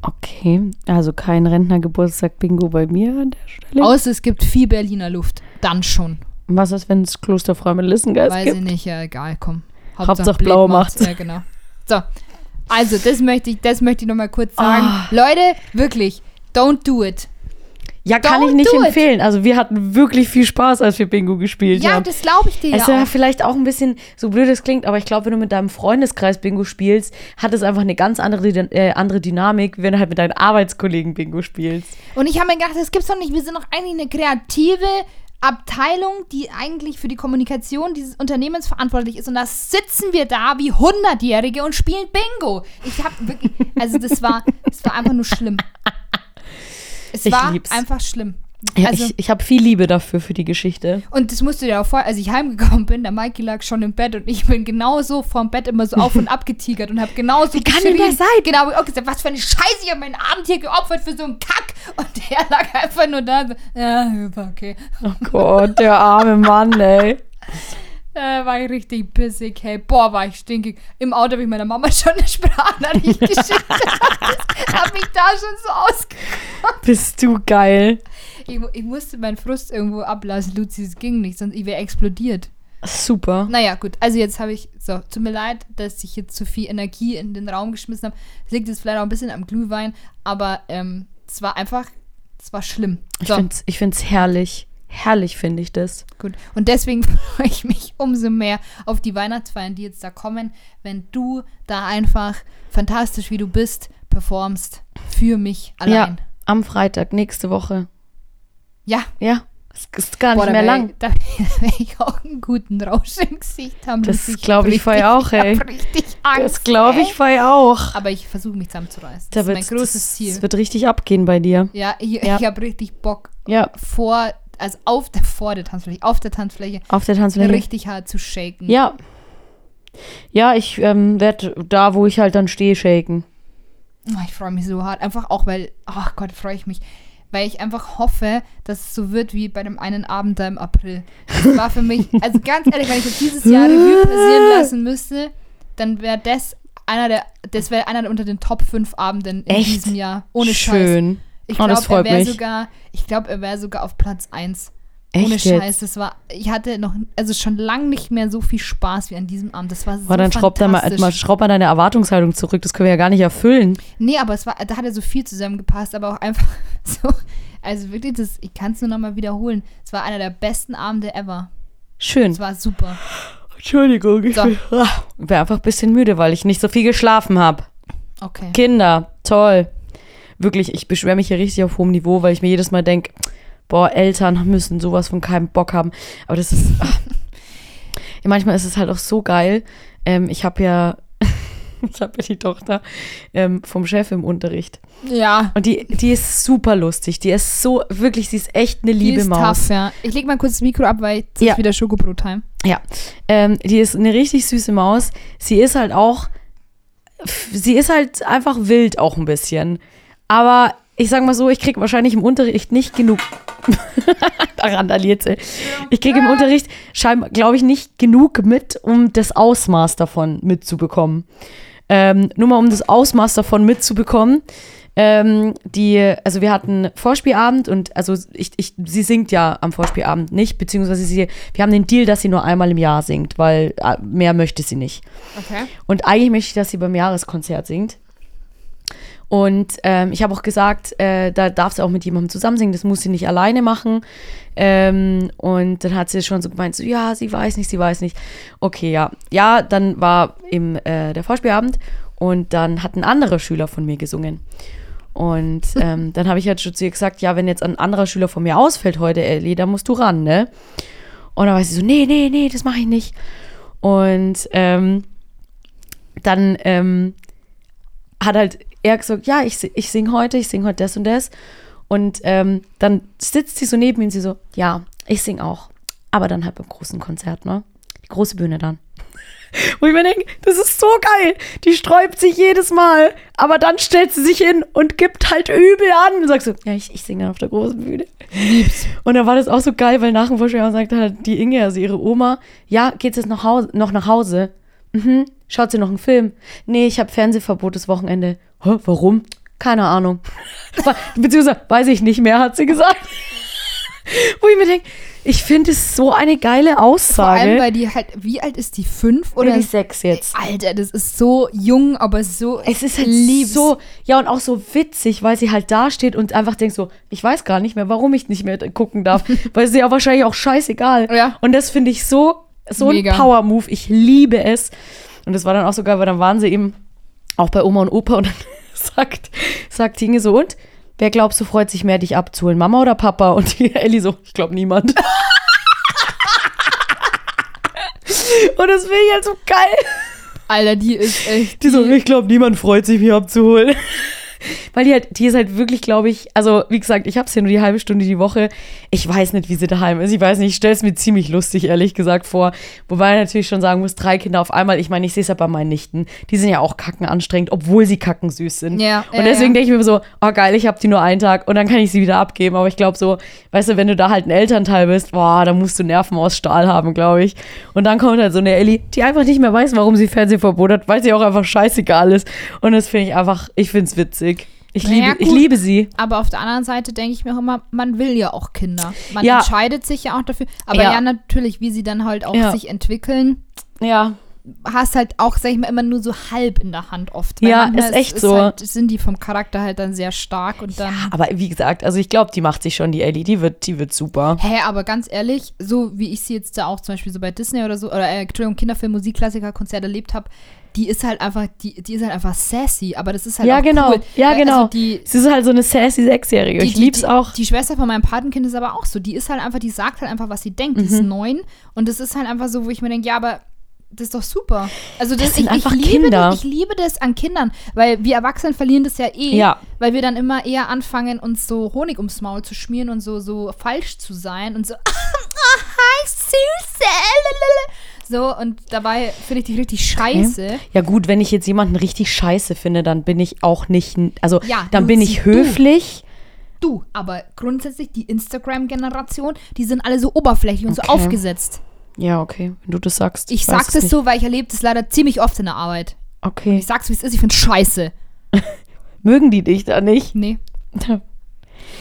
Okay, also kein Rentnergeburtstag-Bingo bei mir an der Stelle. Außer es gibt viel Berliner Luft. Dann schon. Was ist, wenn es Klosterfrau mit Lissengeist Weiß gibt? ich nicht, ja, egal, komm. Hauptsache Blät blau macht's. Ja, genau. So. Also, das möchte ich, das möchte ich nochmal kurz sagen. Ah. Leute, wirklich, don't do it. Ja, kann Don't ich nicht empfehlen. Also wir hatten wirklich viel Spaß, als wir Bingo gespielt Ja, haben. das glaube ich dir Es ist ja ja auch. vielleicht auch ein bisschen, so blöd es klingt, aber ich glaube, wenn du mit deinem Freundeskreis Bingo spielst, hat es einfach eine ganz andere, äh, andere Dynamik, wenn du halt mit deinen Arbeitskollegen Bingo spielst. Und ich habe mir gedacht, das gibt's doch nicht. Wir sind doch eigentlich eine kreative Abteilung, die eigentlich für die Kommunikation dieses Unternehmens verantwortlich ist. Und da sitzen wir da wie Hundertjährige und spielen Bingo. Ich habe wirklich, also das war, das war einfach nur schlimm. Es Ich war lieb's. einfach schlimm. Ja, also, ich ich habe viel Liebe dafür, für die Geschichte. Und das musst du dir auch vor, als ich heimgekommen bin, der Mikey lag schon im Bett und ich bin genauso vorm Bett immer so auf und ab getigert und habe genauso Wie kann denn das sein? Genau, hab ich auch gesagt, was für eine Scheiße, ich habe meinen Abend hier geopfert für so einen Kack. Und der lag einfach nur da so, ja, okay. Oh Gott, der arme Mann, ey. Da war ich richtig pissig, hey, boah, war ich stinkig. Im Auto habe ich meiner Mama schon eine Sprachnachricht geschickt. hab mich da schon so ausge... Bist du geil. Ich, ich musste meinen Frust irgendwo ablassen, Luzi, es ging nicht, sonst ich wäre explodiert. Super. Naja, gut. Also jetzt habe ich, so, tut mir leid, dass ich jetzt zu viel Energie in den Raum geschmissen habe. Es liegt jetzt vielleicht auch ein bisschen am Glühwein, aber ähm, es war einfach, es war schlimm. Ich So, ich find's herrlich. Herrlich finde ich das. gut. Und deswegen freue ich mich umso mehr auf die Weihnachtsfeiern, die jetzt da kommen, wenn du da einfach fantastisch, wie du bist, performst für mich allein. Ja, am Freitag, nächste Woche. Ja. Ja, es ist gar Boah, nicht mehr wär- lang. Da werde ich auch einen guten Rausch im Gesicht haben. Das Luzi. glaub ich vorher auch, ey. Ich richtig Angst. Das glaube ich vorher auch. Aber ich versuche mich zusammenzureißen. Da Das ist mein großes das, Ziel. Es wird richtig abgehen bei dir. Ja, ich, Ja. ich habe richtig Bock Ja, vor, also auf der, vor der Tanzfläche, auf der Tanzfläche auf der Tanzfläche. richtig hart zu shaken. Ja. Ja, ich ähm, werde da, wo ich halt dann stehe, shaken. Oh, ich freue mich so hart. Einfach auch, weil, ach Gott, freue ich mich. Weil ich einfach hoffe, dass es so wird wie bei dem einen Abend da im April. Das war für mich, also ganz ehrlich, wenn ich jetzt dieses Jahr Revue passieren lassen müsste, dann wäre das einer der, das wäre einer unter den Top 5 Abenden in Echt? diesem Jahr. Ohne Scheiß. Schön. Ich Oh, glaube, das er wäre sogar, ich glaube, er wäre sogar auf Platz 1. Echt Ohne? Scheiß, das war, ich hatte noch, also schon lange nicht mehr so viel Spaß wie an diesem Abend. Das war so Aber dann schraub, da mal, mal, schraub mal deine Erwartungshaltung zurück. Das können wir ja gar nicht erfüllen. Nee, aber es war, da hat er so viel zusammengepasst, aber auch einfach so, also wirklich, das, ich kann es nur nochmal wiederholen. Es war einer der besten Abende ever. Schön. Es war super. Entschuldigung, ich So. bin wär einfach ein bisschen müde, weil ich nicht so viel geschlafen habe. Okay. Kinder, toll. Wirklich, ich beschwere mich hier richtig auf hohem Niveau, weil ich mir jedes Mal denke, boah, Eltern müssen sowas von keinem Bock haben. Aber das ist. Ja, manchmal ist es halt auch so geil. Ähm, ich habe ja. Ich habe ja die Tochter ähm, vom Chef im Unterricht. Ja. Und die, die ist super lustig. Die ist so, wirklich, sie ist echt eine Die liebe ist Maus. tough, ja. Ich leg mal kurz das Mikro ab, weil es Ja. ist wieder Schokobrot-Time. Ja, ähm, die ist eine richtig süße Maus. Sie ist halt auch, sie ist halt einfach wild auch ein bisschen. Aber ich sag mal so, ich krieg wahrscheinlich im Unterricht nicht genug. da randaliert sie. Ich kriege im Unterricht scheinbar, glaube ich, nicht genug mit, um das Ausmaß davon mitzubekommen. Ähm, nur mal um das Ausmaß davon mitzubekommen. Ähm, die, also wir hatten Vorspielabend und also ich, ich, sie singt ja am Vorspielabend nicht, beziehungsweise sie, wir haben den Deal, dass sie nur einmal im Jahr singt, weil äh, mehr möchte sie nicht. Okay. Und eigentlich möchte ich, dass sie beim Jahreskonzert singt. Und ähm, ich habe auch gesagt, äh, da darf sie auch mit jemandem zusammen singen, das muss sie nicht alleine machen. Ähm, und dann hat sie schon so gemeint, so, ja, sie weiß nicht, sie weiß nicht. Okay, ja. Ja, dann war eben äh, der Vorspielabend und dann hat ein anderer Schüler von mir gesungen. Und ähm, dann habe ich halt schon zu ihr gesagt, ja, wenn jetzt ein anderer Schüler von mir ausfällt heute, Ellie, dann musst du ran, ne? Und dann war sie so, nee, nee, nee, das mache ich nicht. Und ähm, dann ähm, hat halt er gesagt, ja, ich, ich singe heute, ich singe heute das und das. Und ähm, dann sitzt sie so neben ihm und sie so, ja, ich singe auch. Aber dann halt beim großen Konzert, ne? Die große Bühne dann. Wo ich mir denke, das ist so geil. Die sträubt sich jedes Mal. Aber dann stellt sie sich hin und gibt halt übel an. Und sagst so, ja, ich, ich singe dann auf der großen Bühne. Und dann war das auch so geil, weil nach dem Vorstellung sagte halt die Inge, also ihre Oma, ja, geht's jetzt nach Hause, noch nach Hause? Mhm. Schaut sie noch einen Film? Nee, ich habe Fernsehverbot das Wochenende. Hä, warum? Keine Ahnung. Beziehungsweise weiß ich nicht mehr, hat sie gesagt. Wo ich mir denke, ich finde es so eine geile Aussage. Vor allem, weil die halt, wie alt ist die? Fünf oder? Oder die sechs jetzt. Alter, das ist so jung, aber so. Es ist halt lieb's. so, ja, und auch so witzig, weil sie halt da steht und einfach denkt so, ich weiß gar nicht mehr, warum ich nicht mehr gucken darf. weil es ist ja wahrscheinlich auch scheißegal. Ja. Und das finde ich so, so ein Mega. Power-Move. Ich liebe es. Und das war dann auch so geil, weil dann waren sie eben auch bei Oma und Opa und dann sagt, sagt Inge so, und? Wer glaubst du, freut sich mehr, dich abzuholen? Mama oder Papa? Und die Ellie so, ich glaube niemand. und das finde ich halt so geil. Alter, die ist echt. Die so, ich glaube, niemand freut sich, mich abzuholen. Weil die halt, die ist halt wirklich, glaube ich, also wie gesagt, ich habe es ja nur die halbe Stunde die Woche. Ich weiß nicht, wie sie daheim ist. Ich weiß nicht, ich stelle es mir ziemlich lustig, ehrlich gesagt, vor. Wobei ich natürlich schon sagen muss, drei Kinder auf einmal. Ich meine, ich sehe es ja bei meinen Nichten. Die sind ja auch kacken anstrengend, obwohl sie kacken süß sind. Ja, Und deswegen ja. denke ich mir so, oh geil, ich habe die nur einen Tag und dann kann ich sie wieder abgeben. Aber ich glaube so, weißt du, wenn du da halt ein Elternteil bist, boah, da musst du Nerven aus Stahl haben, glaube ich. Und dann kommt halt so eine Ellie, die einfach nicht mehr weiß, warum sie Fernsehverbot hat, weil sie auch einfach scheißegal ist. Und das finde ich einfach, ich finde es witzig. Ich, Naja, liebe, ich gut. liebe sie. Aber auf der anderen Seite denke ich mir auch immer, man will ja auch Kinder. Man Ja. entscheidet sich ja auch dafür. Aber Ja. ja, natürlich, wie sie dann halt auch Ja. sich entwickeln, Ja. hast halt auch, sag ich mal, immer nur so halb in der Hand oft. Ja, manchmal ist echt so. Halt, sind die vom Charakter halt dann sehr stark und dann. Aber wie gesagt, also ich glaube, die macht sich schon, die Ellie. Die wird, die wird super. Hä, aber ganz ehrlich, so wie ich sie jetzt da auch zum Beispiel so bei Disney oder so, oder äh, Entschuldigung, Kinderfilm, Musikklassiker, Konzert erlebt habe, die ist halt einfach, die, die ist halt einfach sassy, aber das ist halt ja, auch genau. cool. Ja, Weil, genau. Also die, sie ist halt so eine sassy Sechsjährige. die, Ich lieb's die, auch. Die Schwester von meinem Patenkind ist aber auch so. Die ist halt einfach, die sagt halt einfach, was sie denkt. Die ist Mhm. neun und das ist halt einfach so, wo ich mir denke, ja, aber das ist doch super. Also das, Das sind ich, einfach ich liebe Kinder. Das, ich liebe das an Kindern, weil wir Erwachsenen verlieren das ja eh, Ja. weil wir dann immer eher anfangen, uns so Honig ums Maul zu schmieren und so, so falsch zu sein und so, ah, hi, Süße. So, und dabei finde ich die richtig scheiße. Ja gut, wenn ich jetzt jemanden richtig scheiße finde, dann bin ich auch nicht, also Ja, dann bin ich du. höflich. Du, aber grundsätzlich die Instagram-Generation, die sind alle so oberflächlich und so Okay. aufgesetzt. Ja, okay, wenn du das sagst. Ich sag's es nicht. so, weil ich erlebe das leider ziemlich oft in der Arbeit. Okay. Ich sag's, wie es ist, ich find's scheiße. Mögen die dich da nicht? Nee. Da,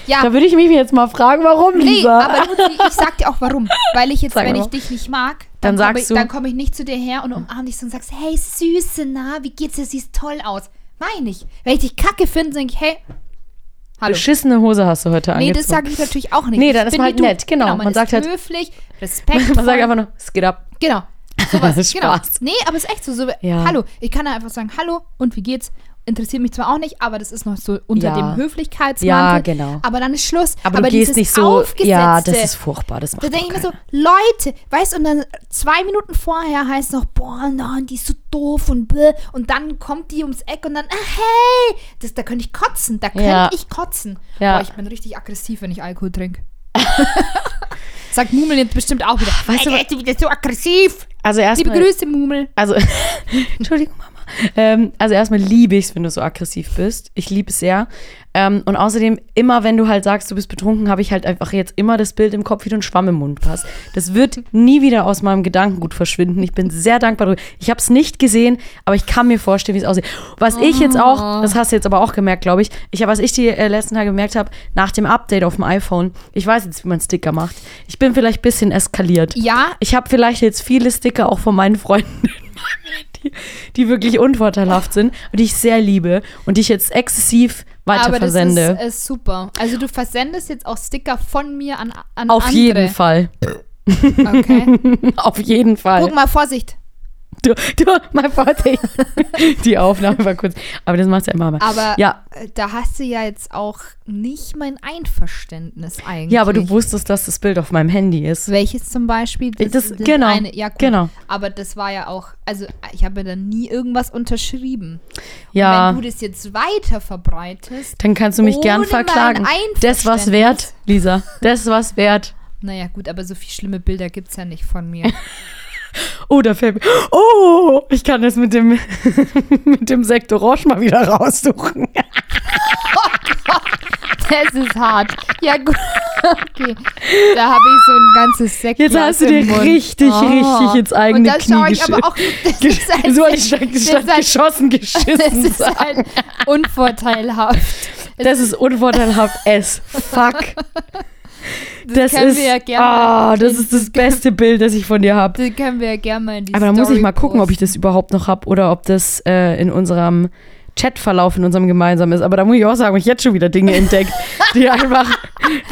Ja, da würde ich mich jetzt mal fragen, warum, nee, Lisa. aber Luzi, ich sag dir auch warum. Weil ich jetzt, Sag wenn mal. ich dich nicht mag, Dann sagst ich, du- dann komme ich nicht zu dir her und umarm dich so und sagst, hey Süße, na, wie geht's dir? Siehst toll aus. Meine ich. Wenn ich dich kacke finde, denke ich, hey, hallo. Beschissene Hose hast du heute Nee, angezogen. das sage ich natürlich auch nicht. Nee, dann ist man halt du. nett, genau. man, Man ist sagt halt- höflich, respektvoll. Man sagt einfach nur, es geht ab. Genau. Sowas, genau. Spaß. Nee, aber es ist echt so, so Ja. hallo. Ich kann ja einfach sagen, hallo und wie geht's? Interessiert mich zwar auch nicht, aber das ist noch so unter Ja. dem Höflichkeitsmantel. Ja, genau. Aber dann ist Schluss. Aber, du gehst nicht so. Ja, das ist furchtbar. Das macht da denke ich mir so, Leute, weißt du, und dann zwei Minuten vorher heißt es noch, boah, nein, die ist so doof und bläh. Und dann kommt die ums Eck und dann, ah, hey, das, da könnte ich kotzen, da könnte Ja. ich kotzen. Ja. Boah, ich bin richtig aggressiv, wenn ich Alkohol trinke. Sagt Mumel jetzt bestimmt auch wieder. Weißt du, du wieder so aggressiv. Also Liebe erstmal. Grüße, Mumel. Also, Entschuldigung, Mama. Ähm, also erstmal liebe ich es, wenn du so aggressiv bist. Ich liebe es sehr. Ähm, und außerdem, immer wenn du halt sagst, du bist betrunken, habe ich halt einfach jetzt immer das Bild im Kopf, wie du einen Schwamm im Mund hast. Das wird nie wieder aus meinem Gedankengut verschwinden. Ich bin sehr dankbar. darüber. Ich habe es nicht gesehen, aber ich kann mir vorstellen, wie es aussieht. Was ich jetzt auch, das hast du jetzt aber auch gemerkt, glaube ich, ich was ich die äh, letzten Tage gemerkt habe, nach dem Update auf dem iPhone, ich weiß jetzt, wie man Sticker macht. Ich bin vielleicht ein bisschen eskaliert. Ja, Ich habe vielleicht jetzt viele Sticker auch von meinen Freunden in meinem Handy, die wirklich unvorteilhaft sind und die ich sehr liebe und die ich jetzt exzessiv weiter aber versende. das ist, ist super. Also du versendest jetzt auch Sticker von mir an, an Auf andere. jeden Fall. Okay. Auf jeden Fall. Guck mal, Vorsicht. Du, du, mein Vorsicht. Die Aufnahme war kurz. Aber das macht ja immer mal. Aber Ja. äh, da hast du ja jetzt auch nicht mein Einverständnis eigentlich. Ja, aber du wusstest, dass das Bild auf meinem Handy ist. Welches zum Beispiel? Das- genau, ja, gut. genau. Aber das war ja auch, also ich habe ja dann nie irgendwas unterschrieben. Ja. Und wenn du das jetzt weiter verbreitest, Dann kannst du mich gern verklagen. Das was wert, Lisa. Das was wert. naja gut, aber so viele schlimme Bilder gibt es ja nicht von mir. Oh, da fällt mir. Oh, ich kann das mit dem, mit dem Sektor Orange mal wieder raussuchen. Das ist hart. Ja, gut. Okay. Da habe ich so ein ganzes Sekt. Jetzt hast du dir im Mund. richtig, richtig ins eigene Und da Knie schaue ich aber auch. Das ist halt, so ich statt, das statt ist halt, geschossen, das geschissen. ist sagen. halt unvorteilhaft. Das ist unvorteilhaft as fuck. Das, können ist, wir ja gerne ah, das ist das beste Bild, das ich von dir habe. Das können wir ja gerne mal in die Aber da muss ich mal gucken, ob ich posten. das überhaupt noch habe oder ob das äh, in unserem Chatverlauf, in unserem gemeinsamen ist. Aber da muss ich auch sagen, habe ich jetzt schon wieder Dinge entdeckt, die einfach,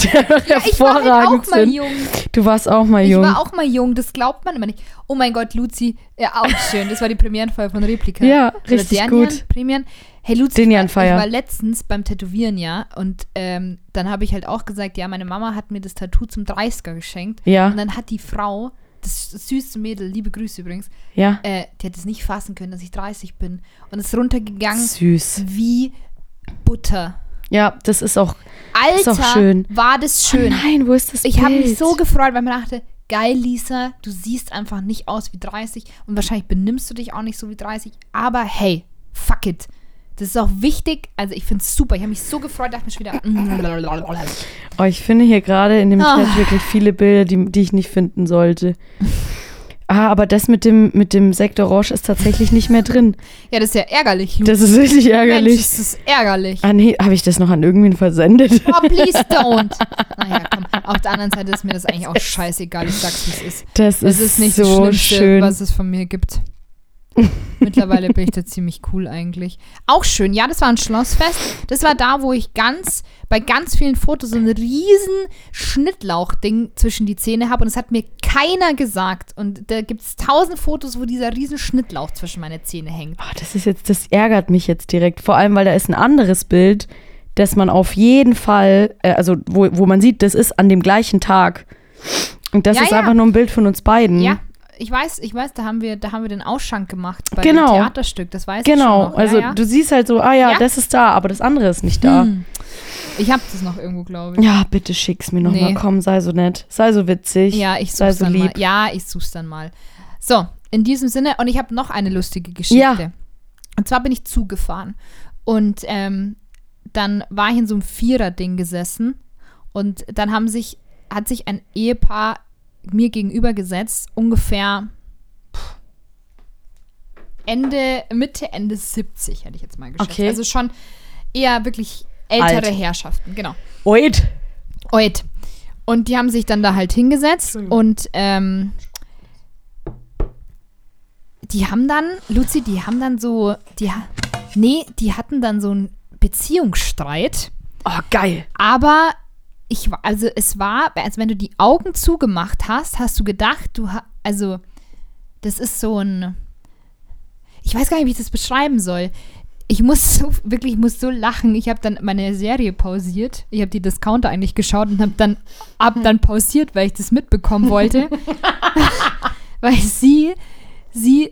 die einfach Ich war halt hervorragend auch mal sind. jung. Du warst auch mal Ich jung. war auch mal jung, das glaubt man immer nicht. Oh mein Gott, Luzi, ja, auch schön. Das war die Premierenfeier von Replika. Ja, Oder richtig deren gut. Premieren. Hey Luzi, Den ich war, ich war letztens beim Tätowieren, ja, und ähm, dann habe ich halt auch gesagt, ja, meine Mama hat mir das Tattoo zum 30er geschenkt. Ja. Und dann hat die Frau, das süße Mädel, liebe Grüße übrigens, ja. äh, die hat es nicht fassen können, dass ich 30 bin. Und ist runtergegangen Süß. wie Butter. Ja, das ist auch. Ist Alter, auch schön. war das schön. Oh nein, wo ist das Ich habe mich so gefreut, weil man dachte, geil, Lisa, du siehst einfach nicht aus wie 30 und wahrscheinlich benimmst du dich auch nicht so wie 30, aber hey, fuck it. Das ist auch wichtig. Also ich finde es super. Ich habe mich so gefreut, dachte mir schon wieder. Oh, ich finde hier gerade in dem Ah. Chat wirklich viele Bilder, die, die ich nicht finden sollte. Ah, aber das mit dem, mit dem Sektor Orange ist tatsächlich nicht mehr drin. Ja, das ist ja ärgerlich. Lu. Das ist richtig Mensch, ärgerlich. das ist ärgerlich. Ah, nee, habe ich das noch an irgendwen versendet? Oh, please don't. Naja, komm. Auf der anderen Seite ist mir das eigentlich auch scheißegal. Ich sag's, wie es ist. Das Es ist, ist nicht so das Schlimmste, schön. was es von mir gibt. Mittlerweile bin ich da ziemlich cool eigentlich. Auch schön, ja, das war ein Schlossfest. Das war da, wo ich ganz, bei ganz vielen Fotos so ein riesen Schnittlauch-Ding zwischen die Zähne habe und es hat mir keiner gesagt. Und da gibt es tausend Fotos, wo dieser riesen Schnittlauch zwischen meine Zähne hängt. Oh, das ist jetzt, das ärgert mich jetzt direkt. Vor allem, weil da ist ein anderes Bild, das man auf jeden Fall, äh, also wo, wo man sieht, das ist an dem gleichen Tag. Und das Ja, ist ja. einfach nur ein Bild von uns beiden. Ja, ich weiß, ich weiß, da haben wir, da haben wir den Ausschank gemacht bei Genau. dem Theaterstück. Das weiß Genau, ich noch. also ja, ja. du siehst halt so, ah ja, Ja. das ist da, aber das andere ist nicht da. Hm. Ich habe das noch irgendwo, glaube ich. Ja, bitte schick's mir nochmal. Nee. Komm, sei so nett. Sei so witzig. Ja, ich sei such's so dann lieb. mal. Ja, ich such's dann mal. So, in diesem Sinne, und ich habe noch eine lustige Geschichte. Und zwar bin ich zugefahren. Und ähm, dann war ich in so einem Vierer-Ding gesessen. Und dann haben sich, hat sich ein Ehepaar mir gegenüber gesetzt, ungefähr Ende, Mitte, Ende 70, hätte ich jetzt mal geschätzt. Okay. Also schon eher wirklich ältere Alt. Herrschaften, genau. Oid. Oid. Und die haben sich dann da halt hingesetzt und ähm, die haben dann, Luzi, die haben dann so, die, nee, die hatten dann so einen Beziehungsstreit, Oh, geil. aber ich war, also es war, als wenn du die Augen zugemacht hast, hast du gedacht, du, also das ist so ein, ich weiß gar nicht, wie ich das beschreiben soll. Ich muss so, wirklich, ich muss so lachen. Ich habe dann meine Serie pausiert. Ich habe die Discounter eigentlich geschaut und habe dann, hab dann pausiert, weil ich das mitbekommen wollte. weil sie, sie,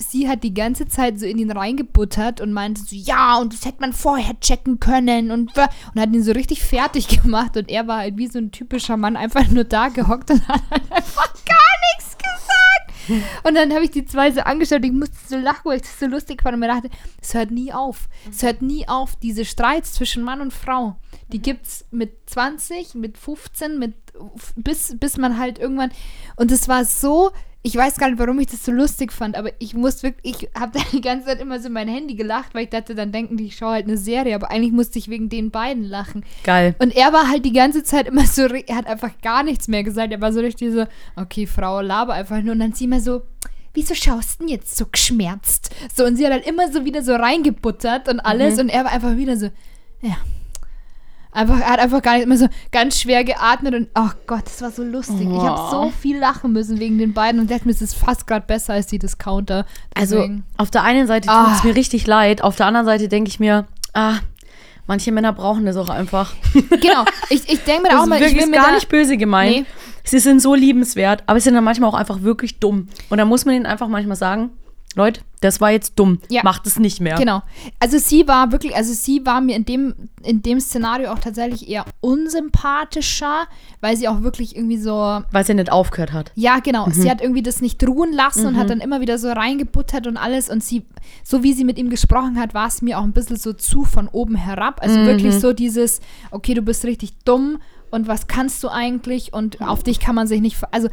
sie hat die ganze Zeit so in ihn reingebuttert und meinte so, ja, und das hätte man vorher checken können und, und hat ihn so richtig fertig gemacht und er war halt wie so ein typischer Mann einfach nur da gehockt und hat halt einfach gar nichts gesagt. Und dann habe ich die zwei so angeschaut und ich musste so lachen, weil ich das so lustig fand und mir dachte, es hört nie auf. Es hört nie auf, diese Streits zwischen Mann und Frau. Die gibt es mit 20, mit 15, mit bis, bis man halt irgendwann. Und es war so, ich weiß gar nicht, warum ich das so lustig fand, aber ich musste wirklich, ich habe da die ganze Zeit immer so in mein Handy gelacht, weil ich dachte, dann denken die, ich schaue halt eine Serie, aber eigentlich musste ich wegen den beiden lachen. Geil. Und er war halt die ganze Zeit immer so, er hat einfach gar nichts mehr gesagt. Er war so richtig so, okay, Frau, laber einfach nur. Und dann sie immer so, wieso schaust du denn jetzt so geschmerzt? So, und sie hat halt immer so wieder so reingebuttert und alles. Und er war einfach wieder so, ja. Einfach, er hat einfach gar nicht immer so ganz schwer geatmet und, oh Gott, das war so lustig. Ich habe Oh. so viel lachen müssen wegen den beiden und dachte mir, es ist fast gerade besser als die Discounter. Also Deswegen- auf der einen Seite tut Ah. es mir richtig leid, auf der anderen Seite denke ich mir, ah, manche Männer brauchen das auch einfach. genau. Ich, ich denke mir auch mal, ich mir gar nicht böse gemeint. Nee. Sie sind so liebenswert, aber sie sind dann manchmal auch einfach wirklich dumm. Und da muss man ihnen einfach manchmal sagen, Leute, das war jetzt dumm. Ja. Macht es nicht mehr. Genau. Also sie war wirklich, also sie war mir in dem, in dem Szenario auch tatsächlich eher unsympathischer, weil sie auch wirklich irgendwie so, Weil sie nicht aufgehört hat. ja genau, Mhm. sie hat irgendwie das nicht ruhen lassen und hat dann immer wieder so reingebuttert und alles und sie, so wie sie mit ihm gesprochen hat, war es mir auch ein bisschen so zu von oben herab. Also wirklich Mhm. so dieses, okay, du bist richtig dumm und was kannst du eigentlich und auf dich kann man sich nicht, also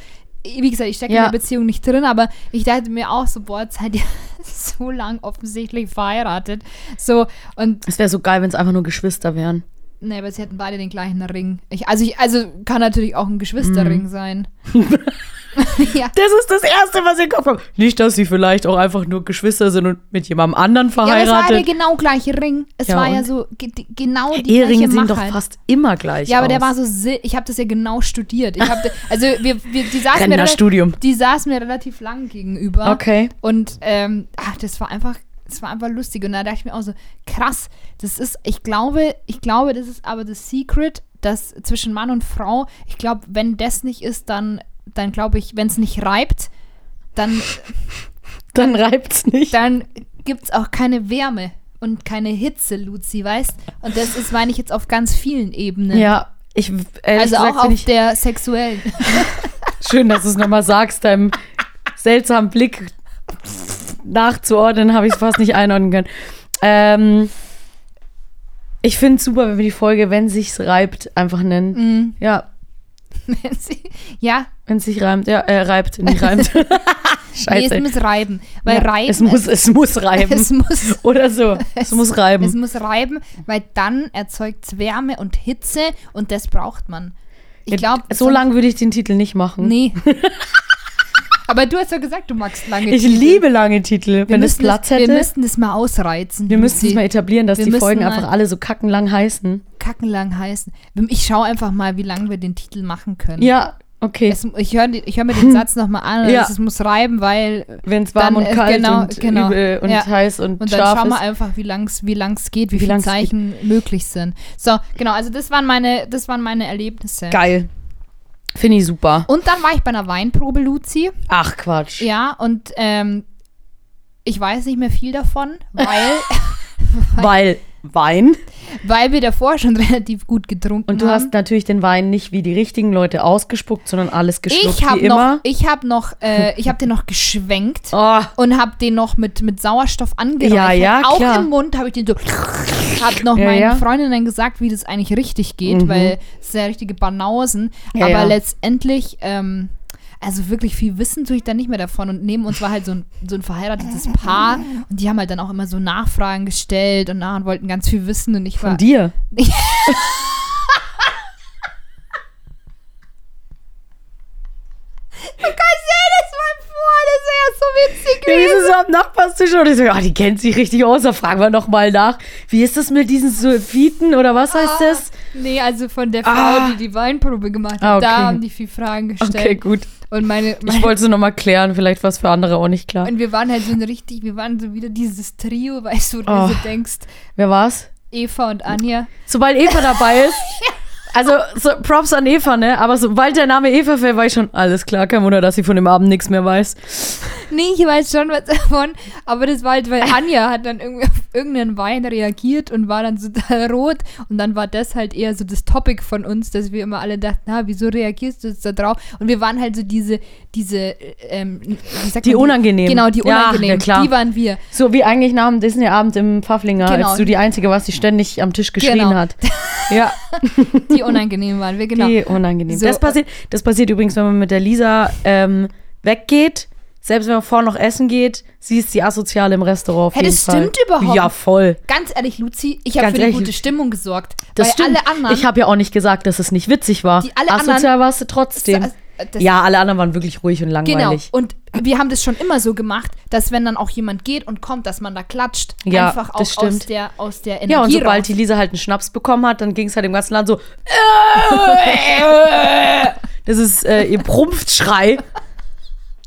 wie gesagt, ich stecke Ja. in der Beziehung nicht drin, aber ich dachte mir auch so, boah, seid ihr so lang offensichtlich verheiratet. So, und Es wäre so geil, wenn es einfach nur Geschwister wären. Nee, aber sie hätten beide den gleichen Ring. Ich, also, ich, also kann natürlich auch ein Geschwisterring Mhm. sein. ja. Das ist das Erste, was im Kopf habe. Nicht, dass sie vielleicht auch einfach nur Geschwister sind und mit jemandem anderen ja, aber es war der verheiratet. genau gleiche Ring. Es Ja, war ja so ge genau die Eheringe gleiche sehen doch fast immer gleich Ja, aber der aus. war so, ich habe das ja genau studiert. Ich hab, also wir, wir, die saßen mir, Studium. die saßen mir relativ lang gegenüber. Okay. Und ähm, ach, das war einfach, das war einfach lustig. Und da dachte ich mir auch so, krass, das ist, ich glaube, ich glaube, das ist aber das Secret, dass zwischen Mann und Frau, ich glaube, wenn das nicht ist, dann, dann glaube ich, wenn es nicht reibt, dann, Dann reibt's nicht. dann gibt es auch keine Wärme und keine Hitze, Luzi, weißt? Und das ist, meine ich jetzt auf ganz vielen Ebenen. Ja, ich Also gesagt auch auf der sexuellen. schön, dass du es nochmal sagst, deinem seltsamen Blick nachzuordnen, habe ich es fast nicht einordnen können. Ähm, ich finde es super, wenn wir die Folge, wenn sich's reibt, einfach nennen. Mhm. Ja, ja, wenn es sich reimt. Ja, äh, reibt, nicht reimt. nee, Scheiße. es muss reiben. Weil ja, reiben es muss, es muss reiben. es muss Oder so. Es, muss reiben. Es muss reiben, weil dann erzeugt es Wärme und Hitze und das braucht man. Ich glaube, so lange würde ich den Titel nicht machen. Nee. Aber du hast ja gesagt, du magst lange Ich Titel. liebe lange Titel. Wir wenn es Platz das, hätte. Wir müssten das mal ausreizen. Wir müssen es mal etablieren, dass die Folgen einfach alle so kackenlang heißen. Kackenlang heißen. Ich schaue einfach mal, wie lange wir den Titel machen können. Ja, okay. Es, ich höre hör mir den Satz nochmal an. Ja. Es, muss reiben, weil. Wenn es warm dann, und äh, kalt genau, und genau. übel und Ja. heiß und, Und dann scharf schauen wir ist. einfach, wie lang es wie lang's geht, wie, Wie viele lang's geht. Zeichen möglich sind. So, genau, also das waren meine, das waren meine Erlebnisse. Geil. Finde ich super. Und dann war ich bei einer Weinprobe, Luzi. Ach, Quatsch. Ja, und ähm, ich weiß nicht mehr viel davon, weil, Weil Wein. weil wir davor schon relativ gut getrunken Und du haben. hast natürlich den Wein nicht wie die richtigen Leute ausgespuckt, sondern alles geschluckt ich habe wie noch, immer. ich habe noch, äh, ich habe den noch geschwenkt Oh, und habe den noch mit, mit Sauerstoff angereichert. Ja, ja, Auch klar. im Mund habe ich den so, habe noch Ja, meinen ja. Freundinnen gesagt, wie das eigentlich richtig geht, Mhm. weil es sind ja richtige Banausen. Ja, aber ja. letztendlich, ähm, also wirklich viel wissen tue ich da nicht mehr davon. Und neben uns war halt so ein, so ein verheiratetes Paar und die haben halt dann auch immer so Nachfragen gestellt und, na, und wollten ganz viel wissen und ich war. von dir. Du kannst dir das mal vor, das wäre so witzig Ja, gewesen. es so am Nachbarstisch? Und ich so, ah, die kennt sich richtig aus. Da fragen wir noch mal nach. Wie ist das mit diesen Sulfiten oder was heißt das? Nee, also von der Frau, Ah. die die Weinprobe gemacht hat, Ah, okay. da haben die viel Fragen gestellt. Okay, gut. Und meine, Ich meine wollte es noch mal klären. Vielleicht war es für andere auch nicht klar. und wir waren halt so ein richtig, wir waren so wieder dieses Trio, weißt du, wo du Oh. so denkst, Wer war's? Eva und Anja. Sobald Eva dabei ist, Also, so Props an Eva, ne? Aber sobald der Name Eva fällt, war ich schon, alles klar, kein Wunder, dass sie von dem Abend nichts mehr weiß. Nee, ich weiß schon was davon, aber das war halt, weil Anja hat dann irgendwie auf irgendeinen Wein reagiert und war dann so total rot und dann war das halt eher so das Topic von uns, dass wir immer alle dachten, na, wieso reagierst du jetzt da drauf? Und wir waren halt so diese, diese, ähm, wie sagt Die man, unangenehm. Genau, die Ja, unangenehm, ja, klar. die waren wir. So wie eigentlich nach dem Disney-Abend im Pfafflinger, Genau. als du die Einzige warst, die ständig am Tisch geschrien Genau. hat. Ja, Die unangenehm waren wir, genau. die unangenehm. So, das, passiert, das passiert übrigens, wenn man mit der Lisa ähm, weggeht. Selbst wenn man vorher noch essen geht, sie ist die Asoziale im Restaurant. Hey, das Fall. stimmt überhaupt Ja, voll. Ganz ehrlich, Luzi, ich habe für die ehrlich, gute Stimmung gesorgt. Das stimmt. alle anderen. ich habe ja auch nicht gesagt, dass es nicht witzig war. Die alle Asozial anderen- warst du trotzdem. Das- das- ja, alle anderen waren wirklich ruhig und Genau. langweilig. Und wir haben das schon immer so gemacht, dass wenn dann auch jemand geht und kommt, dass man da klatscht. Ja, einfach auch das aus der, aus der Energie Ja, und sobald raus. die Lisa halt einen Schnaps bekommen hat, dann ging es halt im ganzen Land so. Das ist äh, ihr Prumpfschrei.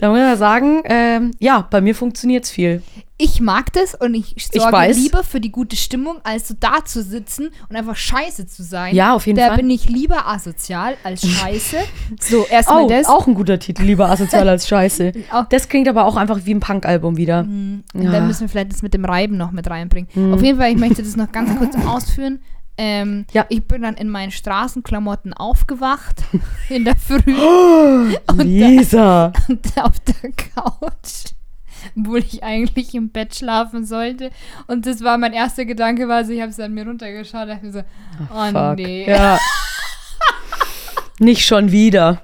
Da muss man sagen, ähm, ja, bei mir funktioniert es viel. Ich mag das und ich sorge weiß. lieber für die gute Stimmung, als so da zu sitzen und einfach scheiße zu sein. Ja, auf jeden da Fall. bin ich lieber asozial als scheiße. so, erstmal Oh, das. auch ein guter Titel, lieber asozial als scheiße. Das klingt aber auch einfach wie ein Punk-Album wieder. Und Ja. Mhm. dann müssen wir vielleicht das mit dem Reiben noch mit reinbringen. Auf jeden Fall, ich möchte das noch ganz kurz ausführen. Ähm, Ja. Ich bin dann in meinen Straßenklamotten aufgewacht in der Früh Lisa. und auf der Couch, obwohl ich eigentlich im Bett schlafen sollte. Und das war mein erster Gedanke, war so, ich habe es an mir runtergeschaut, dachte mir so, oh Fuck. nee. Ja. Nicht schon wieder.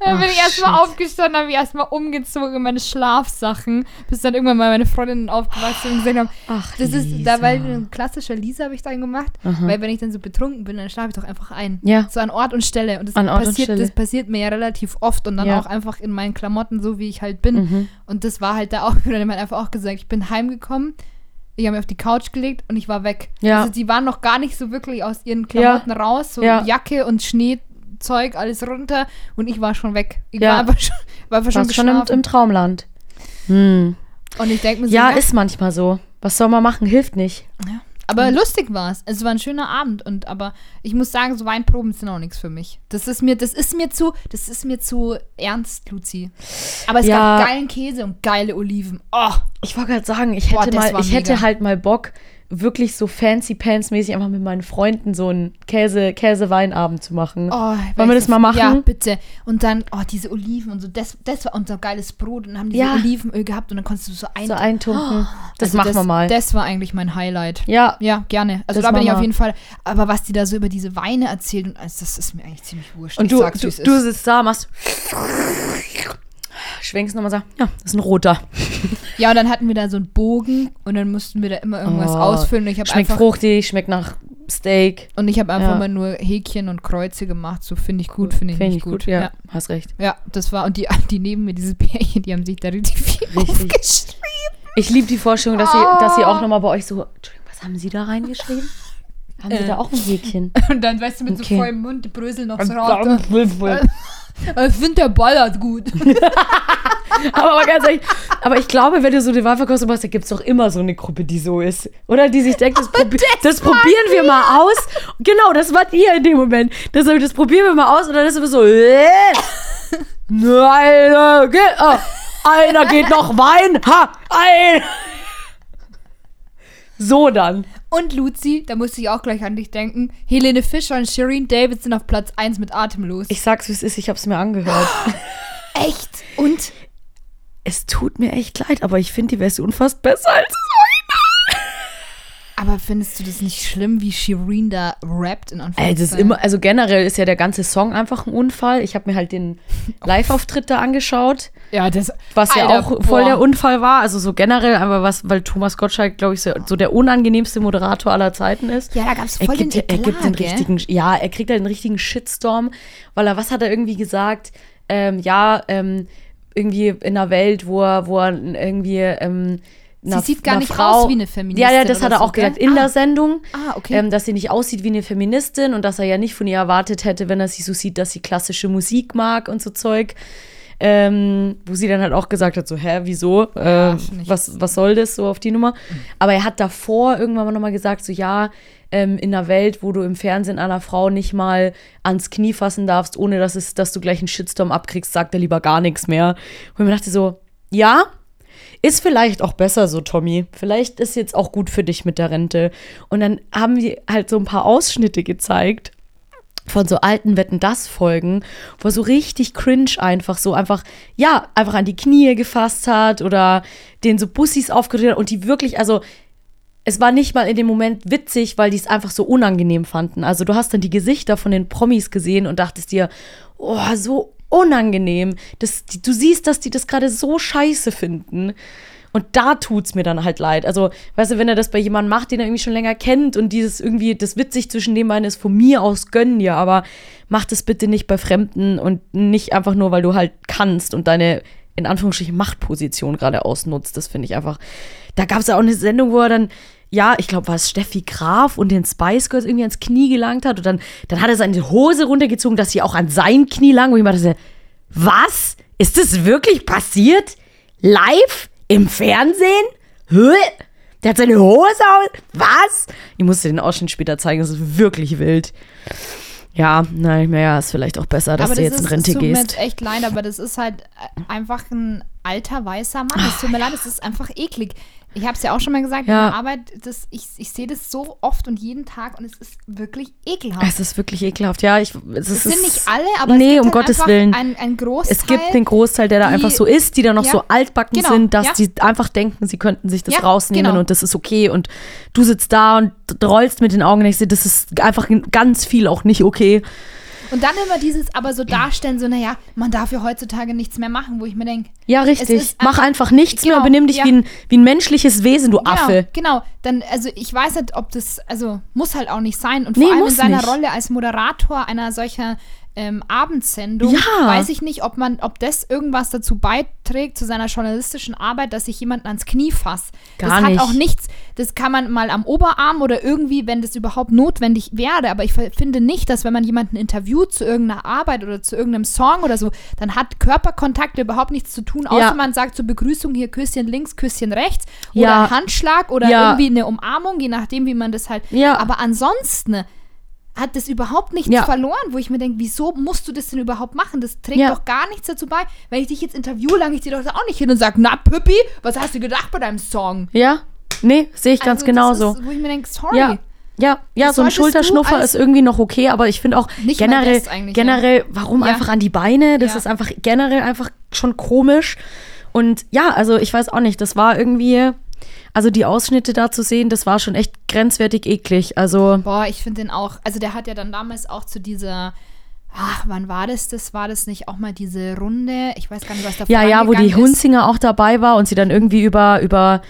Dann bin Ach, ich erstmal shit. aufgestanden, habe ich erstmal umgezogen in meine Schlafsachen, bis dann irgendwann mal meine Freundinnen aufgewacht sind und gesehen haben, Ach, das ist, Lisa. da weil ein klassischer Lisa habe ich dann gemacht, weil wenn ich dann so betrunken bin, dann schlafe ich doch einfach ein. Ja. So an Ort und Stelle. Und das, An Ort und passiert, Stelle. das passiert mir ja relativ oft und dann Ja. auch einfach in meinen Klamotten, so wie ich halt bin. Mhm. Und das war halt da auch wieder, man hat einfach auch gesagt, ich bin heimgekommen, ich habe mich auf die Couch gelegt und ich war weg. Ja. Also die waren noch gar nicht so wirklich aus ihren Klamotten raus, so Ja. Jacke und Schneezeug, alles runter und ich war schon weg. Ich Ja. war einfach schon, war einfach schon schon im, im Traumland. Hm. und ich denke mir so, Ja, ist manchmal so. Was soll man machen? Hilft nicht. Ja. Aber lustig war es. Es war ein schöner Abend und aber ich muss sagen, so Weinproben sind auch nichts für mich. Das ist mir, das ist mir zu, das ist mir zu ernst, Luzi. Aber es Ja. gab geilen Käse und geile Oliven. Oh, Ich wollte gerade sagen, ich hätte mal, ich hätte halt mal Bock, wirklich so fancy pants mäßig einfach mit meinen Freunden so einen Käse Käse-Weinabend zu machen. oh Wollen wir das mal machen? Ja, bitte. Und dann, oh, diese Oliven und so, das, das war unser geiles Brot und dann haben diese Ja. Olivenöl gehabt und dann konntest du so ein. so eintunken. Das Also machen wir mal. Das war eigentlich mein Highlight. ja, Ja, gerne. Also Das da bin ich auf jeden Fall. Aber was die da so über diese Weine erzählt, und alles, das ist mir eigentlich ziemlich wurscht. und du, du, du sitzt da, machst schwenkst nochmal, sagst, ja, das ist ein roter. Ja, und dann hatten wir da so einen Bogen und dann mussten wir da immer irgendwas Oh, ausfüllen. Und ich Schmeckt einfach, fruchtig, schmeckt nach Steak. und ich habe einfach Ja. mal nur Häkchen und Kreuze gemacht. So finde ich gut, finde ich Finde nicht ich gut. gut, ja, ja. Hast recht. Ja, das war, und die, die neben mir, dieses Pärchen, die haben sich da richtig viel Richtig. aufgeschrieben. Ich liebe die Vorstellung, dass sie, Oh. dass sie auch nochmal bei euch so, Entschuldigung, was haben sie da reingeschrieben? Haben sie Äh. da auch ein Häkchen? Und dann, weißt du, mit Okay. so vollem Mund, die Brösel noch so raus. Ich finde, der ballert gut. aber, aber ganz ehrlich, aber ich glaube, wenn du so eine Wahlverkostung machst, da gibt es doch immer so eine Gruppe, die so ist. Oder die sich denkt, das, probi das, probieren wir mal aus. Genau, das wart ihr in dem Moment. Das, das probieren wir mal aus und dann ist es immer so, äh, nein, geht, oh, einer geht noch Wein, ha, ein. So dann. Und Luzi, da musste ich auch gleich an dich denken. Helene Fischer und Shireen David sind auf Platz 1 mit Atemlos. Ich sag's, wie es ist, ich hab's mir angehört. Echt? Und? Es tut mir echt leid, aber ich finde die Version fast besser als das Aber findest du das nicht schlimm, wie Shireen da rappt in Ey, Anführungszeichen? das ist immer, also generell ist ja der ganze Song einfach ein Unfall. Ich habe mir halt den Live-Auftritt da angeschaut, Ja, das. was ja Alter, auch voll boah. der Unfall war. Also so generell, aber was, weil Thomas Gottschalk, glaube ich, so, so der unangenehmste Moderator aller Zeiten ist. Ja, da gab's Er voll den gibt, er Eklat, gibt den gell? richtigen, ja, er kriegt halt einen richtigen Shitstorm, weil er, was hat er irgendwie gesagt? Ähm, ja, ähm, irgendwie in einer Welt, wo er, wo er irgendwie, ähm, einer- sieht gar nicht Frau, aus wie eine Feministin Ja, ja, das hat er so, auch gesagt gell? in Ah. der Sendung. Ah, okay. Ähm, dass sie nicht aussieht wie eine Feministin und dass er ja nicht von ihr erwartet hätte, wenn er sie so sieht, dass sie klassische Musik mag und so Zeug. Ähm, wo sie dann halt auch gesagt hat, so, hä, wieso? Äh, nicht. was, was soll das so auf die Nummer? Aber er hat davor irgendwann mal nochmal gesagt, so, ja, ähm, in einer Welt, wo du im Fernsehen einer Frau nicht mal ans Knie fassen darfst, ohne dass, es, dass du gleich einen Shitstorm abkriegst, sagt er lieber gar nichts mehr. Und ich mir dachte so, ja, ist vielleicht auch besser so, Tommy. Vielleicht ist jetzt auch gut für dich mit der Rente. Und dann haben wir halt so ein paar Ausschnitte gezeigt von so alten Wetten das Folgen, wo er so richtig cringe einfach so einfach ja, einfach an die Knie gefasst hat oder den so Bussis aufgedreht hat und die wirklich also es war nicht mal in dem Moment witzig, weil die es einfach so unangenehm fanden. Also du hast dann die Gesichter von den Promis gesehen und dachtest dir, oh, so unangenehm. Das, du siehst, dass die das gerade so scheiße finden. Und da tut's mir dann halt leid. Also, weißt du, wenn er das bei jemandem macht, den er irgendwie schon länger kennt und dieses irgendwie, das witzig zwischen den beiden ist, von mir aus gönnen dir, aber mach das bitte nicht bei Fremden und nicht einfach nur, weil du halt kannst und deine, in Anführungsstrichen, Machtposition gerade ausnutzt. Das finde ich einfach. Da gab es ja auch eine Sendung, wo er dann ja, ich glaube, war es Steffi Graf und den Spice Girls irgendwie ans Knie gelangt hat. Und dann, dann hat er seine Hose runtergezogen, dass sie auch an sein Knie lang. Und ich dachte, was? Ist das wirklich passiert? Live? Im Fernsehen? Hä? Der hat seine Hose aus. Was? Ich musste den Ausschnitt später zeigen, das ist wirklich wild. Ja, naja, ist vielleicht auch besser, dass aber du das jetzt in ist, Rente es tut mir gehst. jetzt echt leid, aber das ist halt einfach ein alter weißer Mann. Es tut mir leid, es ist einfach eklig. Ich habe es ja auch schon mal gesagt, Ja. in der Arbeit, das, ich, ich sehe das so oft und jeden Tag und es ist wirklich ekelhaft. Es ist wirklich ekelhaft. Ja, ich, es, Es ist, sind nicht alle, aber nee, es gibt um halt Gottes Willen. Ein, ein Großteil. Es gibt den Großteil, der da die- einfach so ist, die dann noch Ja, so altbacken genau, sind, dass ja. die einfach denken, sie könnten sich das rausnehmen genau. und das ist okay. Und du sitzt da und rollst mit den Augen und ich sehe, das ist einfach ganz viel auch nicht okay. Und dann immer dieses aber so darstellen, so, naja, man darf ja heutzutage nichts mehr machen, wo ich mir denke, Ja, richtig. Mach einfach- nichts mehr und Genau, benimm dich ja. wie, ein, wie ein menschliches Wesen, du Affe. Genau, genau. Dann, also ich weiß nicht, ob das, also muss halt auch nicht sein. Und Nee, vor allem in seiner nicht. Rolle als Moderator einer solcher ähm, Abendsendung Ja. weiß ich nicht, ob man, ob das irgendwas dazu beiträgt zu seiner journalistischen Arbeit, dass ich jemanden ans Knie fasse. Das Gar hat nicht. auch nichts, das kann man mal am Oberarm oder irgendwie, wenn das überhaupt notwendig wäre. Aber ich finde nicht, dass wenn man jemanden interviewt zu irgendeiner Arbeit oder zu irgendeinem Song oder so, dann hat Körperkontakt überhaupt nichts zu tun, außer Ja. man sagt zur Begrüßung hier Küsschen links, Küsschen rechts oder Ja. Handschlag oder irgendwie eine Umarmung, je nachdem, wie man das halt. Ja. Aber ansonsten hat das überhaupt nichts Ja. verloren, wo ich mir denke, wieso musst du das denn überhaupt machen? Das trägt Ja. doch gar nichts dazu bei. Wenn ich dich jetzt interviewe, lange ich dir doch auch nicht hin und sage, na Püppi, was hast du gedacht bei deinem Song? Ja? Nee, sehe ich ganz Also, genauso. Ist, wo ich mir denke, sorry. Ja. Ja, ja, Das so ein Schulterschnuffer ist irgendwie noch okay, aber ich finde auch generell, generell, warum Ja. einfach an die Beine? Das Ja. ist einfach generell einfach schon komisch. Und ja, also ich weiß auch nicht, das war irgendwie, also die Ausschnitte da zu sehen, das war schon echt grenzwertig eklig. Also, Boah, ich finde den auch, also der hat ja dann damals auch zu dieser, ach, wann war das? Das war das nicht auch mal diese Runde? Ich weiß gar nicht, was da ja, ja, wo die ist. Hunzinger auch dabei war und sie dann irgendwie über, über,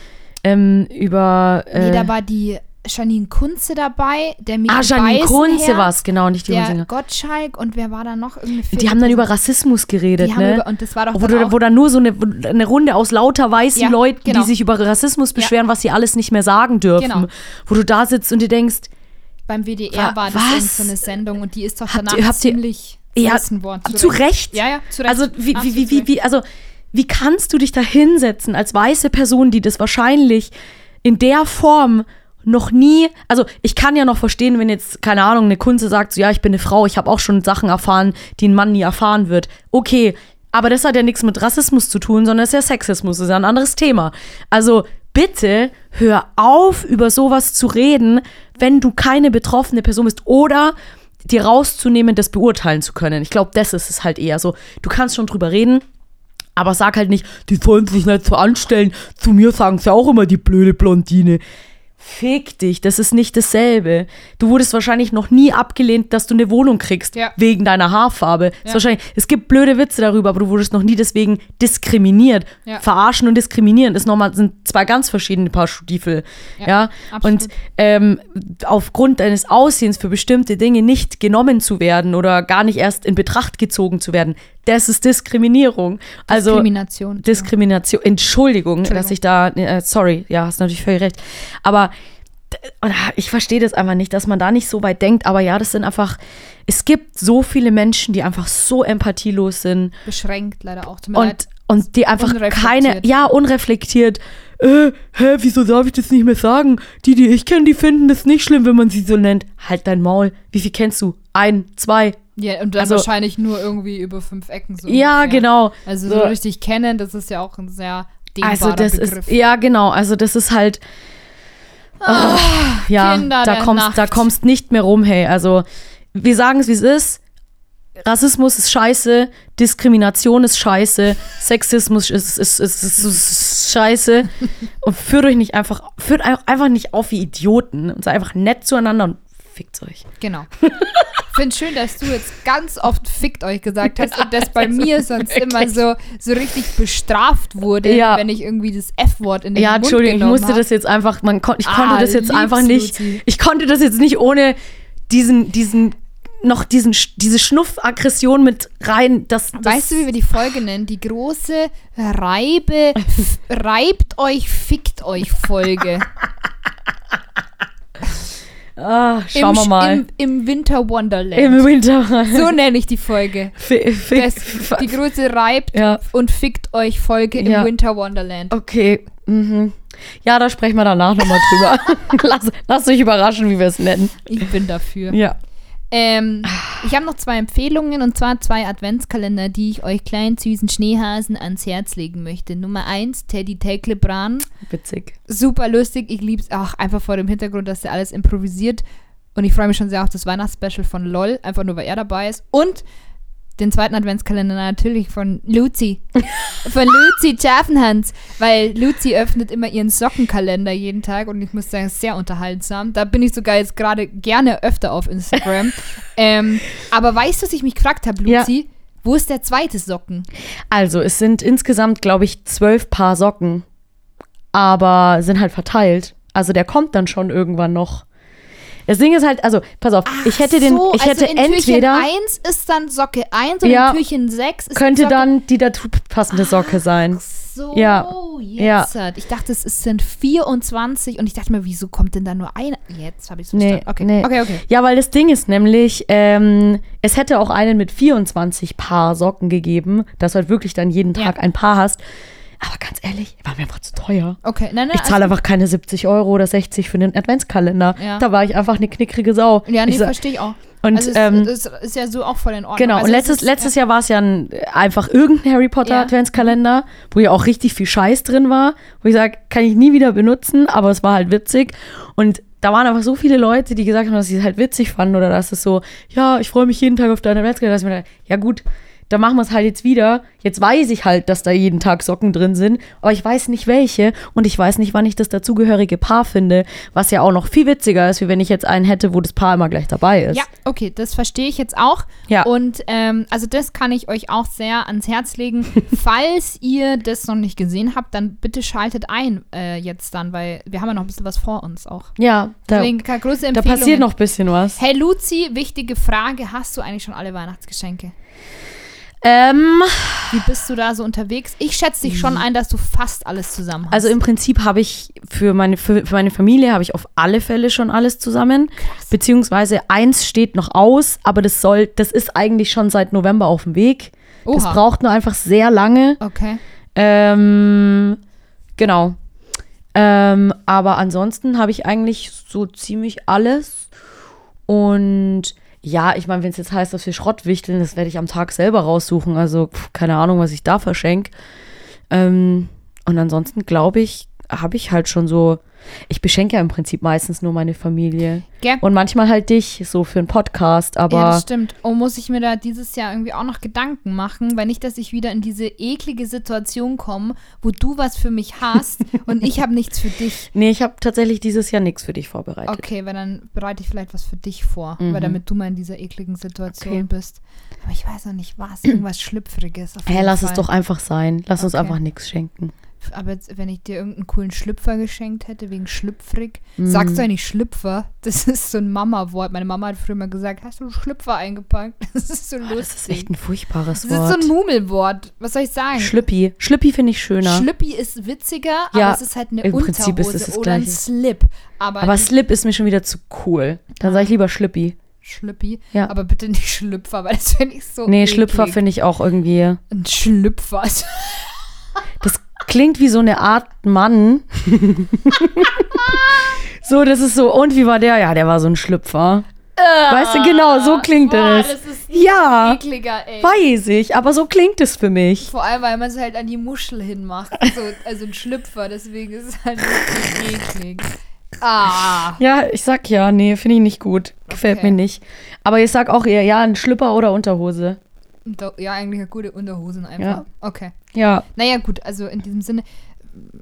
ähm, über, äh, Nee, da war die Janine Kunze dabei, der Michael ah, Janine Kunze war es, genau, nicht die der Hunzinger. Gottschalk und wer war da noch? Irgendeine Die haben dann über Rassismus geredet, die ne? über, und das war doch Wo, dann wo dann nur so eine, eine Runde aus lauter weißen Ja, Leuten, genau. die sich über Rassismus beschweren, was sie alles nicht mehr sagen dürfen. Genau. Wo du da sitzt und dir denkst, beim WDR Wa- war das was? so eine Sendung und die ist doch Habt danach ihr- habt ihr- ziemlich ja, zerrissen worden. zu Recht. Ja, ja, zu Recht. Also wie, wie, Absolut wie, wie, also wie kannst du dich da hinsetzen als weiße Person, die das wahrscheinlich in der Form noch nie, also ich kann ja noch verstehen, wenn jetzt, keine Ahnung, eine Kunze sagt, so ja, ich bin eine Frau, ich habe auch schon Sachen erfahren, die ein Mann nie erfahren wird. Okay, aber das hat ja nichts mit Rassismus zu tun, sondern das ist ja Sexismus, das ist ja ein anderes Thema. Also bitte hör auf, über sowas zu reden, wenn du keine betroffene Person bist oder dir rauszunehmen, das beurteilen zu können. Ich glaube, das ist es halt eher so. Du kannst schon drüber reden, aber sag halt nicht, die sollen sich nicht so anstellen. Zu mir sagen sie auch immer die blöde Blondine. Fick dich, das ist nicht dasselbe. Du wurdest wahrscheinlich noch nie abgelehnt, dass du eine Wohnung kriegst, Ja. wegen deiner Haarfarbe. Ja. wahrscheinlich, es gibt blöde Witze darüber, aber du wurdest noch nie deswegen diskriminiert. Ja. Verarschen und diskriminieren ist nochmal, sind zwei ganz verschiedene Paar Stiefel. Ja, und ähm, aufgrund deines Aussehens für bestimmte Dinge nicht genommen zu werden oder gar nicht erst in Betracht gezogen zu werden, das ist Diskriminierung. Also Diskrimination. Diskrimination. Entschuldigung, Entschuldigung. dass ich da, äh, sorry, ja, hast natürlich völlig recht. Aber oder ich verstehe das einfach nicht, dass man da nicht so weit denkt. Aber ja, das sind einfach, es gibt so viele Menschen, die einfach so empathielos sind beschränkt leider auch. Tut und, und die einfach keine, ja, unreflektiert, äh, hä, wieso darf ich das nicht mehr sagen? Die, die ich kenne, die finden das nicht schlimm, wenn man sie so nennt. Halt dein Maul. Wie viel kennst du? Ein, zwei. Ja, und dann Also- wahrscheinlich nur irgendwie über fünf Ecken so. Ja, ungefähr. genau. Also so So. richtig kennen, das ist ja auch ein sehr dehnbarer Also das Begriff. ist, ja genau, also das ist halt, ah, ja, Kinder da kommst, da kommst nicht mehr rum, hey. Also wir sagen es, wie es ist. Rassismus ist scheiße, Diskrimination ist scheiße, Sexismus ist, ist, ist, ist, ist scheiße. Und führt euch nicht einfach, führt ein- einfach nicht auf wie Idioten und seid einfach nett zueinander und fickt euch. Genau. Ich finde schön, dass du jetzt ganz oft fickt euch gesagt hast und das bei mir sonst wirklich. immer so, so richtig bestraft wurde, Ja. wenn ich irgendwie das F-Wort in den Ja, Mund Entschuldigung, ich genommen musste hab. das jetzt einfach, man kon ich Ah, konnte das jetzt lieb's, einfach nicht, Luzi. ich konnte das jetzt nicht ohne diesen, diesen, noch diesen, diese Schnuffaggression mit rein, das, das Weißt du, wie wir die Folge nennen? Die große Reibe, reibt euch, fickt euch Folge. ah, schauen Im, wir mal. Im, Im Winter Wonderland. Im Winter. so nenne ich die Folge. Fi- Das, die große reibt ja, und fickt euch Folge im Ja. Winter Wonderland. okay. Mhm. Ja, da sprechen wir danach nochmal drüber. Lass, lasst euch überraschen, wie wir es nennen. Ich bin dafür. Ja. Ähm, ich habe noch zwei Empfehlungen und zwar zwei Adventskalender, die ich euch kleinen süßen Schneehasen ans Herz legen möchte. Nummer eins, Teddy Teklebran. Witzig. Super lustig. Ich liebe es auch einfach vor dem Hintergrund, dass er alles improvisiert. Und ich freue mich schon sehr auf das Weihnachtsspecial von LOL, einfach nur weil er dabei ist. Und den zweiten Adventskalender natürlich von Luzi. Von Luzi Schaffenhans. Weil Luzi öffnet immer ihren Sockenkalender jeden Tag und ich muss sagen, ist sehr unterhaltsam. Da bin ich sogar jetzt gerade gerne öfter auf Instagram. ähm, aber weißt du, was ich mich gefragt habe, Ja. Luzi? Wo ist der zweite Socken? Also, es sind insgesamt, glaube ich, zwölf Paar Socken. Aber sind halt verteilt. Also, der kommt dann schon irgendwann noch. Das Ding ist halt, also, pass auf, ich hätte den, so, ich hätte also in entweder, Türchen 1 ist dann Socke 1 und Ja. in Türchen 6 ist könnte Socke dann die dazu passende Socke sein. so, Ja. jetzt. hat- Ich dachte, es sind 24 und ich dachte mir, wieso kommt denn da nur einer? Jetzt habe ich es Nee, verstanden. Okay, nee. okay, okay. Ja, weil das Ding ist nämlich, ähm, es hätte auch einen mit 24 Paar Socken gegeben, dass du halt wirklich dann jeden Ja. Tag ein Paar hast. Aber ganz ehrlich, war mir einfach zu teuer. Okay, nein, nein. Ich zahle einfach keine 70 Euro oder 60 für den Adventskalender. Ja. Da war ich einfach eine knickrige Sau. also, ja, nee, ich verstehe ich auch. und, also es, ähm, es ist ja so auch voll in Ordnung. Genau, also und es letztes, ist, letztes Jahr war es ja ein, einfach irgendein Harry Potter Ja. Adventskalender, wo ja auch richtig viel Scheiß drin war, wo ich sage, kann ich nie wieder benutzen, aber es war halt witzig. Und da waren einfach so viele Leute, die gesagt haben, dass sie es halt witzig fanden oder dass es so, ja, ich freue mich jeden Tag auf deinen Adventskalender. Dass ich mir dachte, ja gut, dann machen wir es halt jetzt wieder. Jetzt weiß ich halt, dass da jeden Tag Socken drin sind, aber ich weiß nicht welche und ich weiß nicht, wann ich das dazugehörige Paar finde, was ja auch noch viel witziger ist, wie wenn ich jetzt einen hätte, wo das Paar immer gleich dabei ist. Ja, okay, das verstehe ich jetzt auch. Ja. Und ähm, also das kann ich euch auch sehr ans Herz legen. Falls ihr das noch nicht gesehen habt, dann bitte schaltet ein äh, jetzt dann, weil wir haben ja noch ein bisschen was vor uns auch. Ja, da, Deswegen große da passiert noch ein bisschen was. Hey Luzi, wichtige Frage. Hast du eigentlich schon alle Weihnachtsgeschenke? Ähm, Wie bist du da so unterwegs? Ich schätze dich schon ein, dass du fast alles zusammen hast. also im Prinzip habe ich für meine, für, für meine Familie habe ich auf alle Fälle schon alles zusammen. Beziehungsweise eins steht noch aus, aber das soll, das ist eigentlich schon seit November auf dem Weg. Das Oha. braucht nur einfach sehr lange. Okay. Ähm, genau. Ähm, aber ansonsten habe ich eigentlich so ziemlich alles. Und ja, ich meine, wenn es jetzt heißt, dass wir Schrott wichteln, das werde ich am Tag selber raussuchen. Also pf, keine Ahnung, was ich da verschenke. Ähm, und ansonsten glaube ich, habe ich halt schon so. Ich beschenke ja im Prinzip meistens nur meine Familie. Gell? Und manchmal halt dich, so für einen Podcast, aber. ja, das stimmt. Oh, muss ich mir da dieses Jahr irgendwie auch noch Gedanken machen, weil nicht, dass ich wieder in diese eklige Situation komme, wo du was für mich hast und ich habe nichts für dich. nee, ich habe tatsächlich dieses Jahr nichts für dich vorbereitet. Okay, weil dann bereite ich vielleicht was für dich vor, weil damit du mal in dieser ekligen Situation Mhm. Okay. bist. Aber ich weiß noch nicht was, irgendwas Schlüpfriges. Auf Hey, lass Fall. es doch einfach sein. Lass uns Okay. einfach nichts schenken. Aber jetzt, wenn ich dir irgendeinen coolen Schlüpfer geschenkt hätte, wegen schlüpfrig, Mhm. sagst du eigentlich Schlüpfer? Das ist so ein Mama-Wort. Meine Mama hat früher mal gesagt, hast du Schlüpfer eingepackt? Das ist so lustig. Das ist echt ein furchtbares Das ist so Wort. ein Mumelwort. Was soll ich sagen? Schlüppi. Schlüppi finde ich schöner. Schlüppi ist witziger, Ja, aber es ist halt eine im Unterhose Prinzip ist es das oder ein Gleiche. Slip. Aber, aber Slip ist mir schon wieder zu cool. Dann sage ich lieber Schlüppi. Schlüppi. Ja. Aber bitte nicht Schlüpfer, weil das finde ich so Nee, eklig. Schlüpfer finde ich auch irgendwie. Ein Schlüpfer. Klingt wie so eine Art Mann. so, das ist so, und wie war der? Ja, der war so ein Schlüpfer. Weißt du, genau, so klingt Boah, es. das ist Ja, ekliger, ey. weiß ich, aber so klingt es für mich. Vor allem, weil man es halt an die Muschel hinmacht. So, also ein Schlüpfer, deswegen ist es halt wirklich eklig. Ah. Ja, ich sag ja, nee, finde ich nicht gut. Gefällt Okay. mir nicht. Aber ich sag auch eher, ja, ein Schlüpper oder Unterhose. Ja, eigentlich eine gute Unterhosen einfach. Ja. Okay. Ja, Naja, gut, also in diesem Sinne,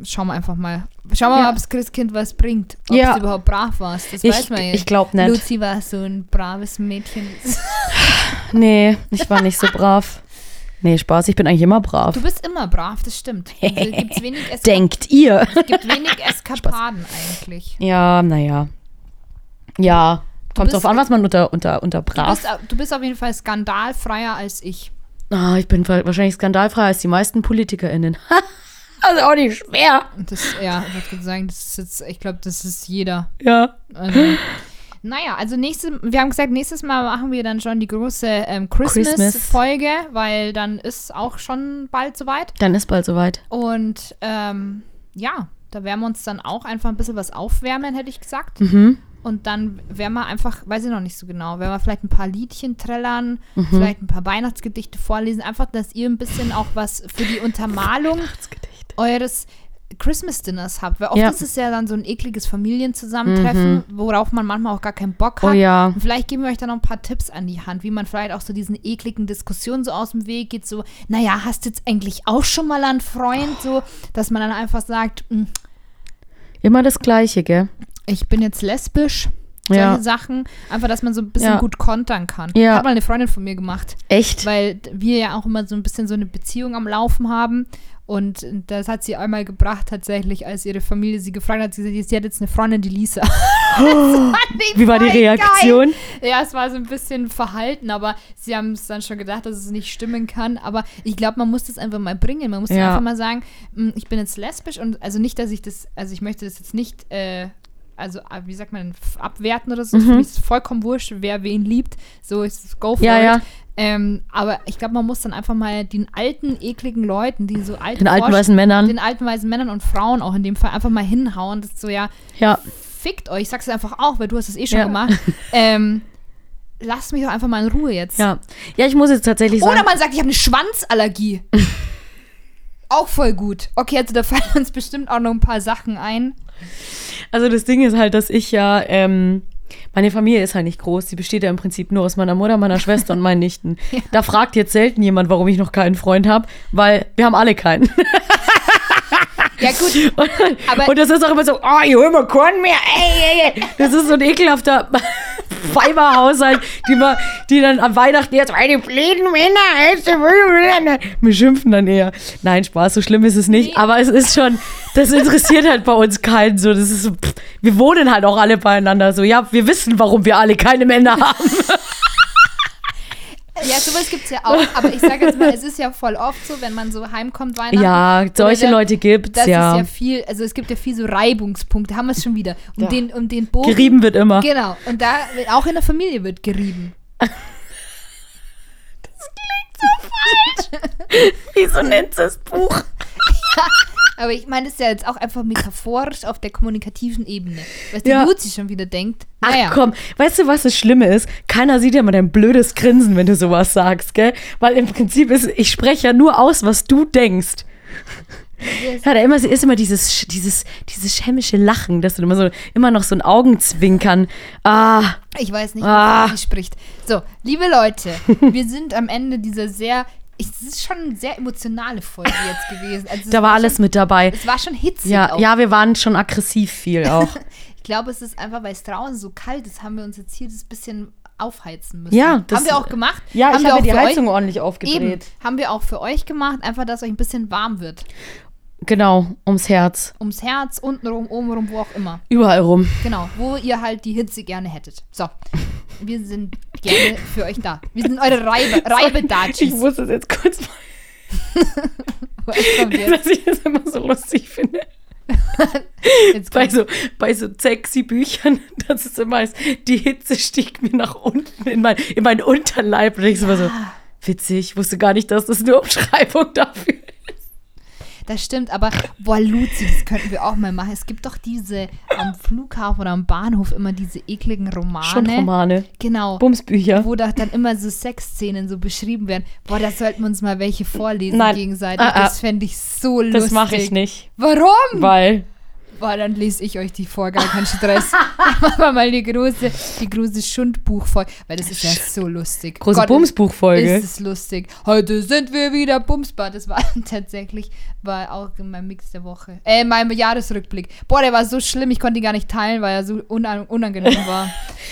schauen wir einfach mal. Schauen wir Ja. mal, ob das Christkind was bringt. Ob Ja. es überhaupt brav war. Das ich, weiß man ja ich glaub nicht. Luzi war so ein braves Mädchen. Nee, ich war nicht so brav. Nee, Spaß, ich bin eigentlich immer brav. Du bist immer brav, das stimmt. Also, gibt's wenig Eska Denkt ihr? es gibt wenig Eskapaden eigentlich. Ja, naja. Ja, kommt bist- drauf an, was man unter, unter, unter Du brav. bist, au- du bist auf jeden Fall skandalfreier als ich. Ah, ich bin wa- wahrscheinlich skandalfreier als die meisten PolitikerInnen. also auch nicht schwer. Das, ja, ich würde sagen, das ist jetzt, ich glaube, das ist jeder. Ja. Also, naja, also nächste, wir haben gesagt, nächstes Mal machen wir dann schon die große ähm, Christmas. Christmas-Folge, weil dann ist auch schon bald soweit. Dann ist bald soweit. Und ähm, ja, da werden wir uns dann auch einfach ein bisschen was aufwärmen, hätte ich gesagt. Mhm. Und dann werden wir einfach, weiß ich noch nicht so genau, werden wir vielleicht ein paar Liedchen trällern, Mhm. vielleicht ein paar Weihnachtsgedichte vorlesen, einfach, dass ihr ein bisschen auch was für die Untermalung eures Christmas-Dinners habt. Weil oft Ja. Mhm. ist es ja dann so ein ekliges Familienzusammentreffen, worauf man manchmal auch gar keinen Bock hat. Oh ja. Und vielleicht geben wir euch dann noch ein paar Tipps an die Hand, wie man vielleicht auch so diesen ekligen Diskussionen so aus dem Weg geht. So, naja, hast du jetzt eigentlich auch schon mal einen Freund? So, dass man dann einfach sagt, "Mm, Immer das Gleiche, gell? Ich bin jetzt lesbisch. Solche Ja. Sachen. Einfach, dass man so ein bisschen Ja. gut kontern kann. Ja. Hat mal eine Freundin von mir gemacht. Echt? Weil wir ja auch immer so ein bisschen so eine Beziehung am Laufen haben. Und das hat sie einmal gebracht, tatsächlich, als ihre Familie sie gefragt hat. Sie gesagt, sie hat jetzt eine Freundin, die Lisa. Wie war die Reaktion? Ja, es war so ein bisschen verhalten, aber sie haben es dann schon gedacht, dass es nicht stimmen kann. Aber ich glaube, man muss das einfach mal bringen. Man muss Ja. einfach mal sagen, "Mm, ich bin jetzt lesbisch und also nicht, dass ich das, also ich möchte das jetzt nicht, äh, also äh, wie sagt man, abwerten oder so. Mhm. Für mich ist vollkommen wurscht, wer wen liebt. So ist es go for Ja, it. ja. Ähm, aber ich glaube, man muss dann einfach mal den alten, ekligen Leuten, die so alten Den alten weißen Männern. den alten weißen Männern und Frauen auch in dem Fall einfach mal hinhauen. Das ist so, ja, Ja. fickt euch, ich sag's einfach auch, weil du hast es eh schon Ja. gemacht. Ähm, lasst mich doch einfach mal in Ruhe jetzt. Ja. Ja, ich muss jetzt tatsächlich sagen. Oder man sagt, ich habe eine Schwanzallergie. auch voll gut. Okay, also da fallen uns bestimmt auch noch ein paar Sachen ein. Also das Ding ist halt, dass ich ja, ähm, meine Familie ist halt nicht groß. Sie besteht ja im Prinzip nur aus meiner Mutter, meiner Schwester und meinen Nichten. Da fragt jetzt selten jemand, warum ich noch keinen Freund habe, weil wir haben alle keinen. Ja gut, Und, Aber- und das ist auch immer so, oh, ich hol mir keinen mehr. Ey, ey, ey. Das ist so ein ekelhafter Weiberhaushalt, die, man, die dann am Weihnachten jetzt, meine blöden Männer, wir schimpfen dann eher. Nein, Spaß, so schlimm ist es nicht. Aber es ist schon, das interessiert halt bei uns keinen so. Das ist so, pff, wir wohnen halt auch alle beieinander. So, ja, wir wissen, warum wir alle keine Männer haben. ja, sowas gibt's ja auch. Aber ich sage jetzt mal, es ist ja voll oft so, wenn man so heimkommt Weihnachten. Ja, solche der- Leute gibt's, Das ja. ist ja viel, also es gibt ja viel so Reibungspunkte, haben wir es schon wieder. Um, Ja. den, um den Bogen. Gerieben wird immer. Genau. Und da, auch in der Familie wird gerieben. Wieso nennt das Buch? Aber ich meine, das ist ja jetzt auch einfach metaphorisch auf der kommunikativen Ebene. Was die Ja. Luzi schon wieder denkt. Ach Naja. komm, weißt du, was das Schlimme ist? Keiner sieht ja mal dein blödes Grinsen, wenn du sowas sagst, gell? Weil im Prinzip ist, ich spreche ja nur aus, was du denkst. Ja, da immer, ist immer dieses, dieses, dieses schelmische Lachen, dass du immer so, immer noch so ein Augenzwinkern. Ah, Ich weiß nicht, Ah. sie spricht. So, liebe Leute, wir sind am Ende dieser sehr, es ist schon eine sehr emotionale Folge jetzt gewesen. Also da war alles schon, mit dabei. Es war schon hitzig Ja, auch. ja, wir waren schon aggressiv viel auch. Ich glaube, es ist einfach, weil es draußen so kalt ist, haben wir uns jetzt hier das bisschen aufheizen müssen. Ja, das- haben wir auch gemacht. Ja, haben ich wir habe auch die Heizung ordentlich Eben, aufgedreht. haben wir auch für euch gemacht, einfach, dass euch ein bisschen warm wird. Genau, ums Herz. Ums Herz, untenrum, obenrum, wo auch immer. Überall rum. Genau, wo ihr halt die Hitze gerne hättet. So, wir sind gerne für euch da. Wir sind eure Reibe, Ich Reibedatschis. muss das jetzt kurz mal, dass ich das immer so lustig finde. bei so, bei so sexy Büchern, dass es immer heißt, die Hitze stieg mir nach unten in, mein, in meinen Unterleib. Und ich so immer so, witzig, ich wusste gar nicht, dass das eine Umschreibung dafür ist. Das stimmt, aber boah, Luzi, das könnten wir auch mal machen. Es gibt doch diese am Flughafen oder am Bahnhof immer diese ekligen Romane. Schon Romane. Genau. Bumsbücher. Wo da dann immer so Sexszenen so beschrieben werden. Boah, da sollten wir uns mal welche vorlesen Nein. gegenseitig. Ah, ah. Das fände ich so lustig. Das mache ich nicht. Warum? Weil. Boah, dann lese ich euch die vor, gar kein Stress. Machen wir mal die große, die große Schundbuchfolge, weil das ist ja so lustig. Große Bumsbuchfolge. Ist es lustig. Heute sind wir wieder Bumsbar. Das war tatsächlich, war auch in meinem Mix der Woche. Äh, in meinem Jahresrückblick. Boah, der war so schlimm, ich konnte ihn gar nicht teilen, weil er so unan unangenehm war.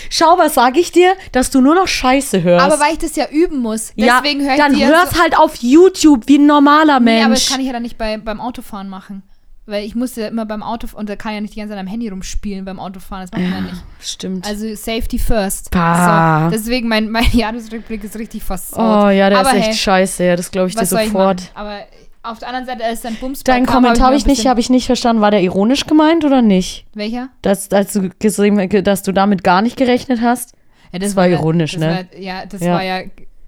Schau, was sage ich dir? Dass du nur noch Scheiße hörst. Aber weil ich das ja üben muss. ja, Deswegen höre ich dann ja hör's so, halt auf YouTube wie ein normaler Nee, aber das Mensch. kann ich ja dann nicht bei, beim Autofahren machen. Weil ich musste immer beim Auto und da kann ich ja nicht die ganze Zeit am Handy rumspielen beim Autofahren. Das macht man ja nicht. Stimmt. Also Safety first. Bah. So, deswegen mein, mein Jahresrückblick ist richtig fast oh ja, der Aber ist echt hey, scheiße. Ja, das glaube ich dir ich sofort. machen? Aber auf der anderen Seite ist dann Bums. Dein Kommentar habe ich nicht, habe ich nicht verstanden. War der ironisch gemeint oder nicht? Welcher? Dass, als du gesehen, dass du damit gar nicht gerechnet hast? Ja, Das war ja- ironisch, das ne? War, ja, das Ja. war ja.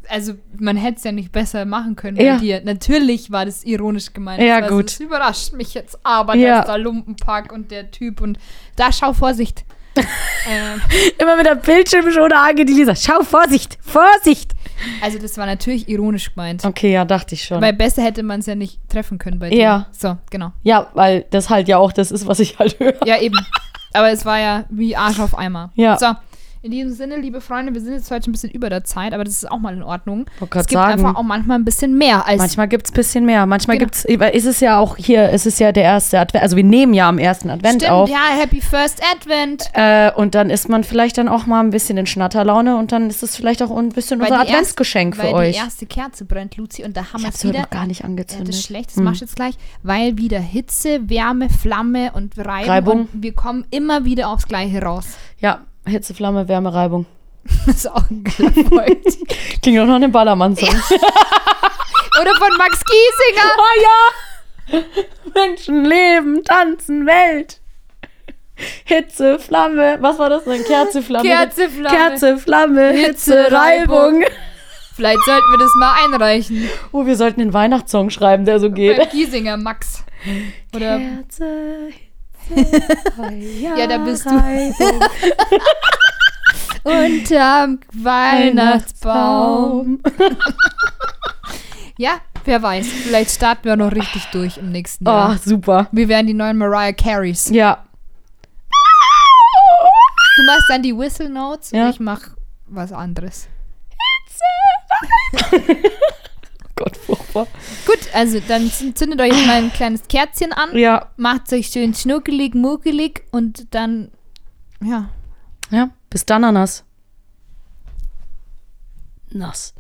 Also, man hätte es ja nicht besser machen können Ja. bei dir. Natürlich war das ironisch gemeint. Ja, Das war gut. So, das überrascht mich jetzt aber, Ja. dass der Lumpenpack und der Typ und da schau Vorsicht. ähm, Immer mit der Bildschirmschoner angeht die Lisa. Schau, Vorsicht, Vorsicht. Also, das war natürlich ironisch gemeint. Okay, ja, dachte ich schon. Weil besser hätte man es ja nicht treffen können bei dir. Ja. So, genau. ja, weil das halt ja auch das ist, was ich halt höre. Ja, eben. Aber es war ja wie Arsch auf Eimer. Ja. So, in diesem Sinne, liebe Freunde, wir sind jetzt heute ein bisschen über der Zeit, aber das ist auch mal in Ordnung. Wollte Es grad gibt sagen. einfach auch manchmal ein bisschen mehr als. Manchmal gibt es ein bisschen mehr. Manchmal Genau. gibt's, ist es ja auch hier, es ist ja der erste Advent, also wir nehmen ja am ersten Advent Stimmt, auf. ja, Happy First Advent. Äh, und dann ist man vielleicht dann auch mal ein bisschen in Schnatterlaune und dann ist es vielleicht auch ein bisschen Weil unser Adventsgeschenk für weil euch. die erste Kerze brennt, Luzi, und da haben wir es wieder. noch gar nicht angezündet. das ist schlecht, das Hm. machst du jetzt gleich, weil wieder Hitze, Wärme, Flamme und Reibung. Reibung. Und wir kommen immer wieder aufs Gleiche raus. Ja, Hitze, Flamme, Wärme, Reibung. Das ist auch ein. Klingt auch noch eine Ballermann-Song. Oder von Max Giesinger. Oh ja! Menschen leben, tanzen, Welt. Hitze, Flamme. Was war das denn? Kerze, Flamme. Kerze, Flamme. Kerze, Flamme, Hitze, Hitze, Reibung. Reibung. Vielleicht sollten wir das mal einreichen. Oh, wir sollten den Weihnachtssong schreiben, der so geht. Beim Giesinger, Max. Oder Kerze, Ja, da bist du. Unterm Weihnachtsbaum. Ja, wer weiß. Vielleicht starten wir noch richtig durch im nächsten Oh, Jahr. super. Wir werden die neuen Mariah Careys. Ja. Du machst dann die Whistle Notes Ja. und ich mach was anderes. Gott, furchtbar. Gut, also dann zündet euch mal ein kleines Kerzchen an, Ja. macht euch schön schnuckelig, muckelig und dann, ja, Ja, bis dann, Ananas. Nass.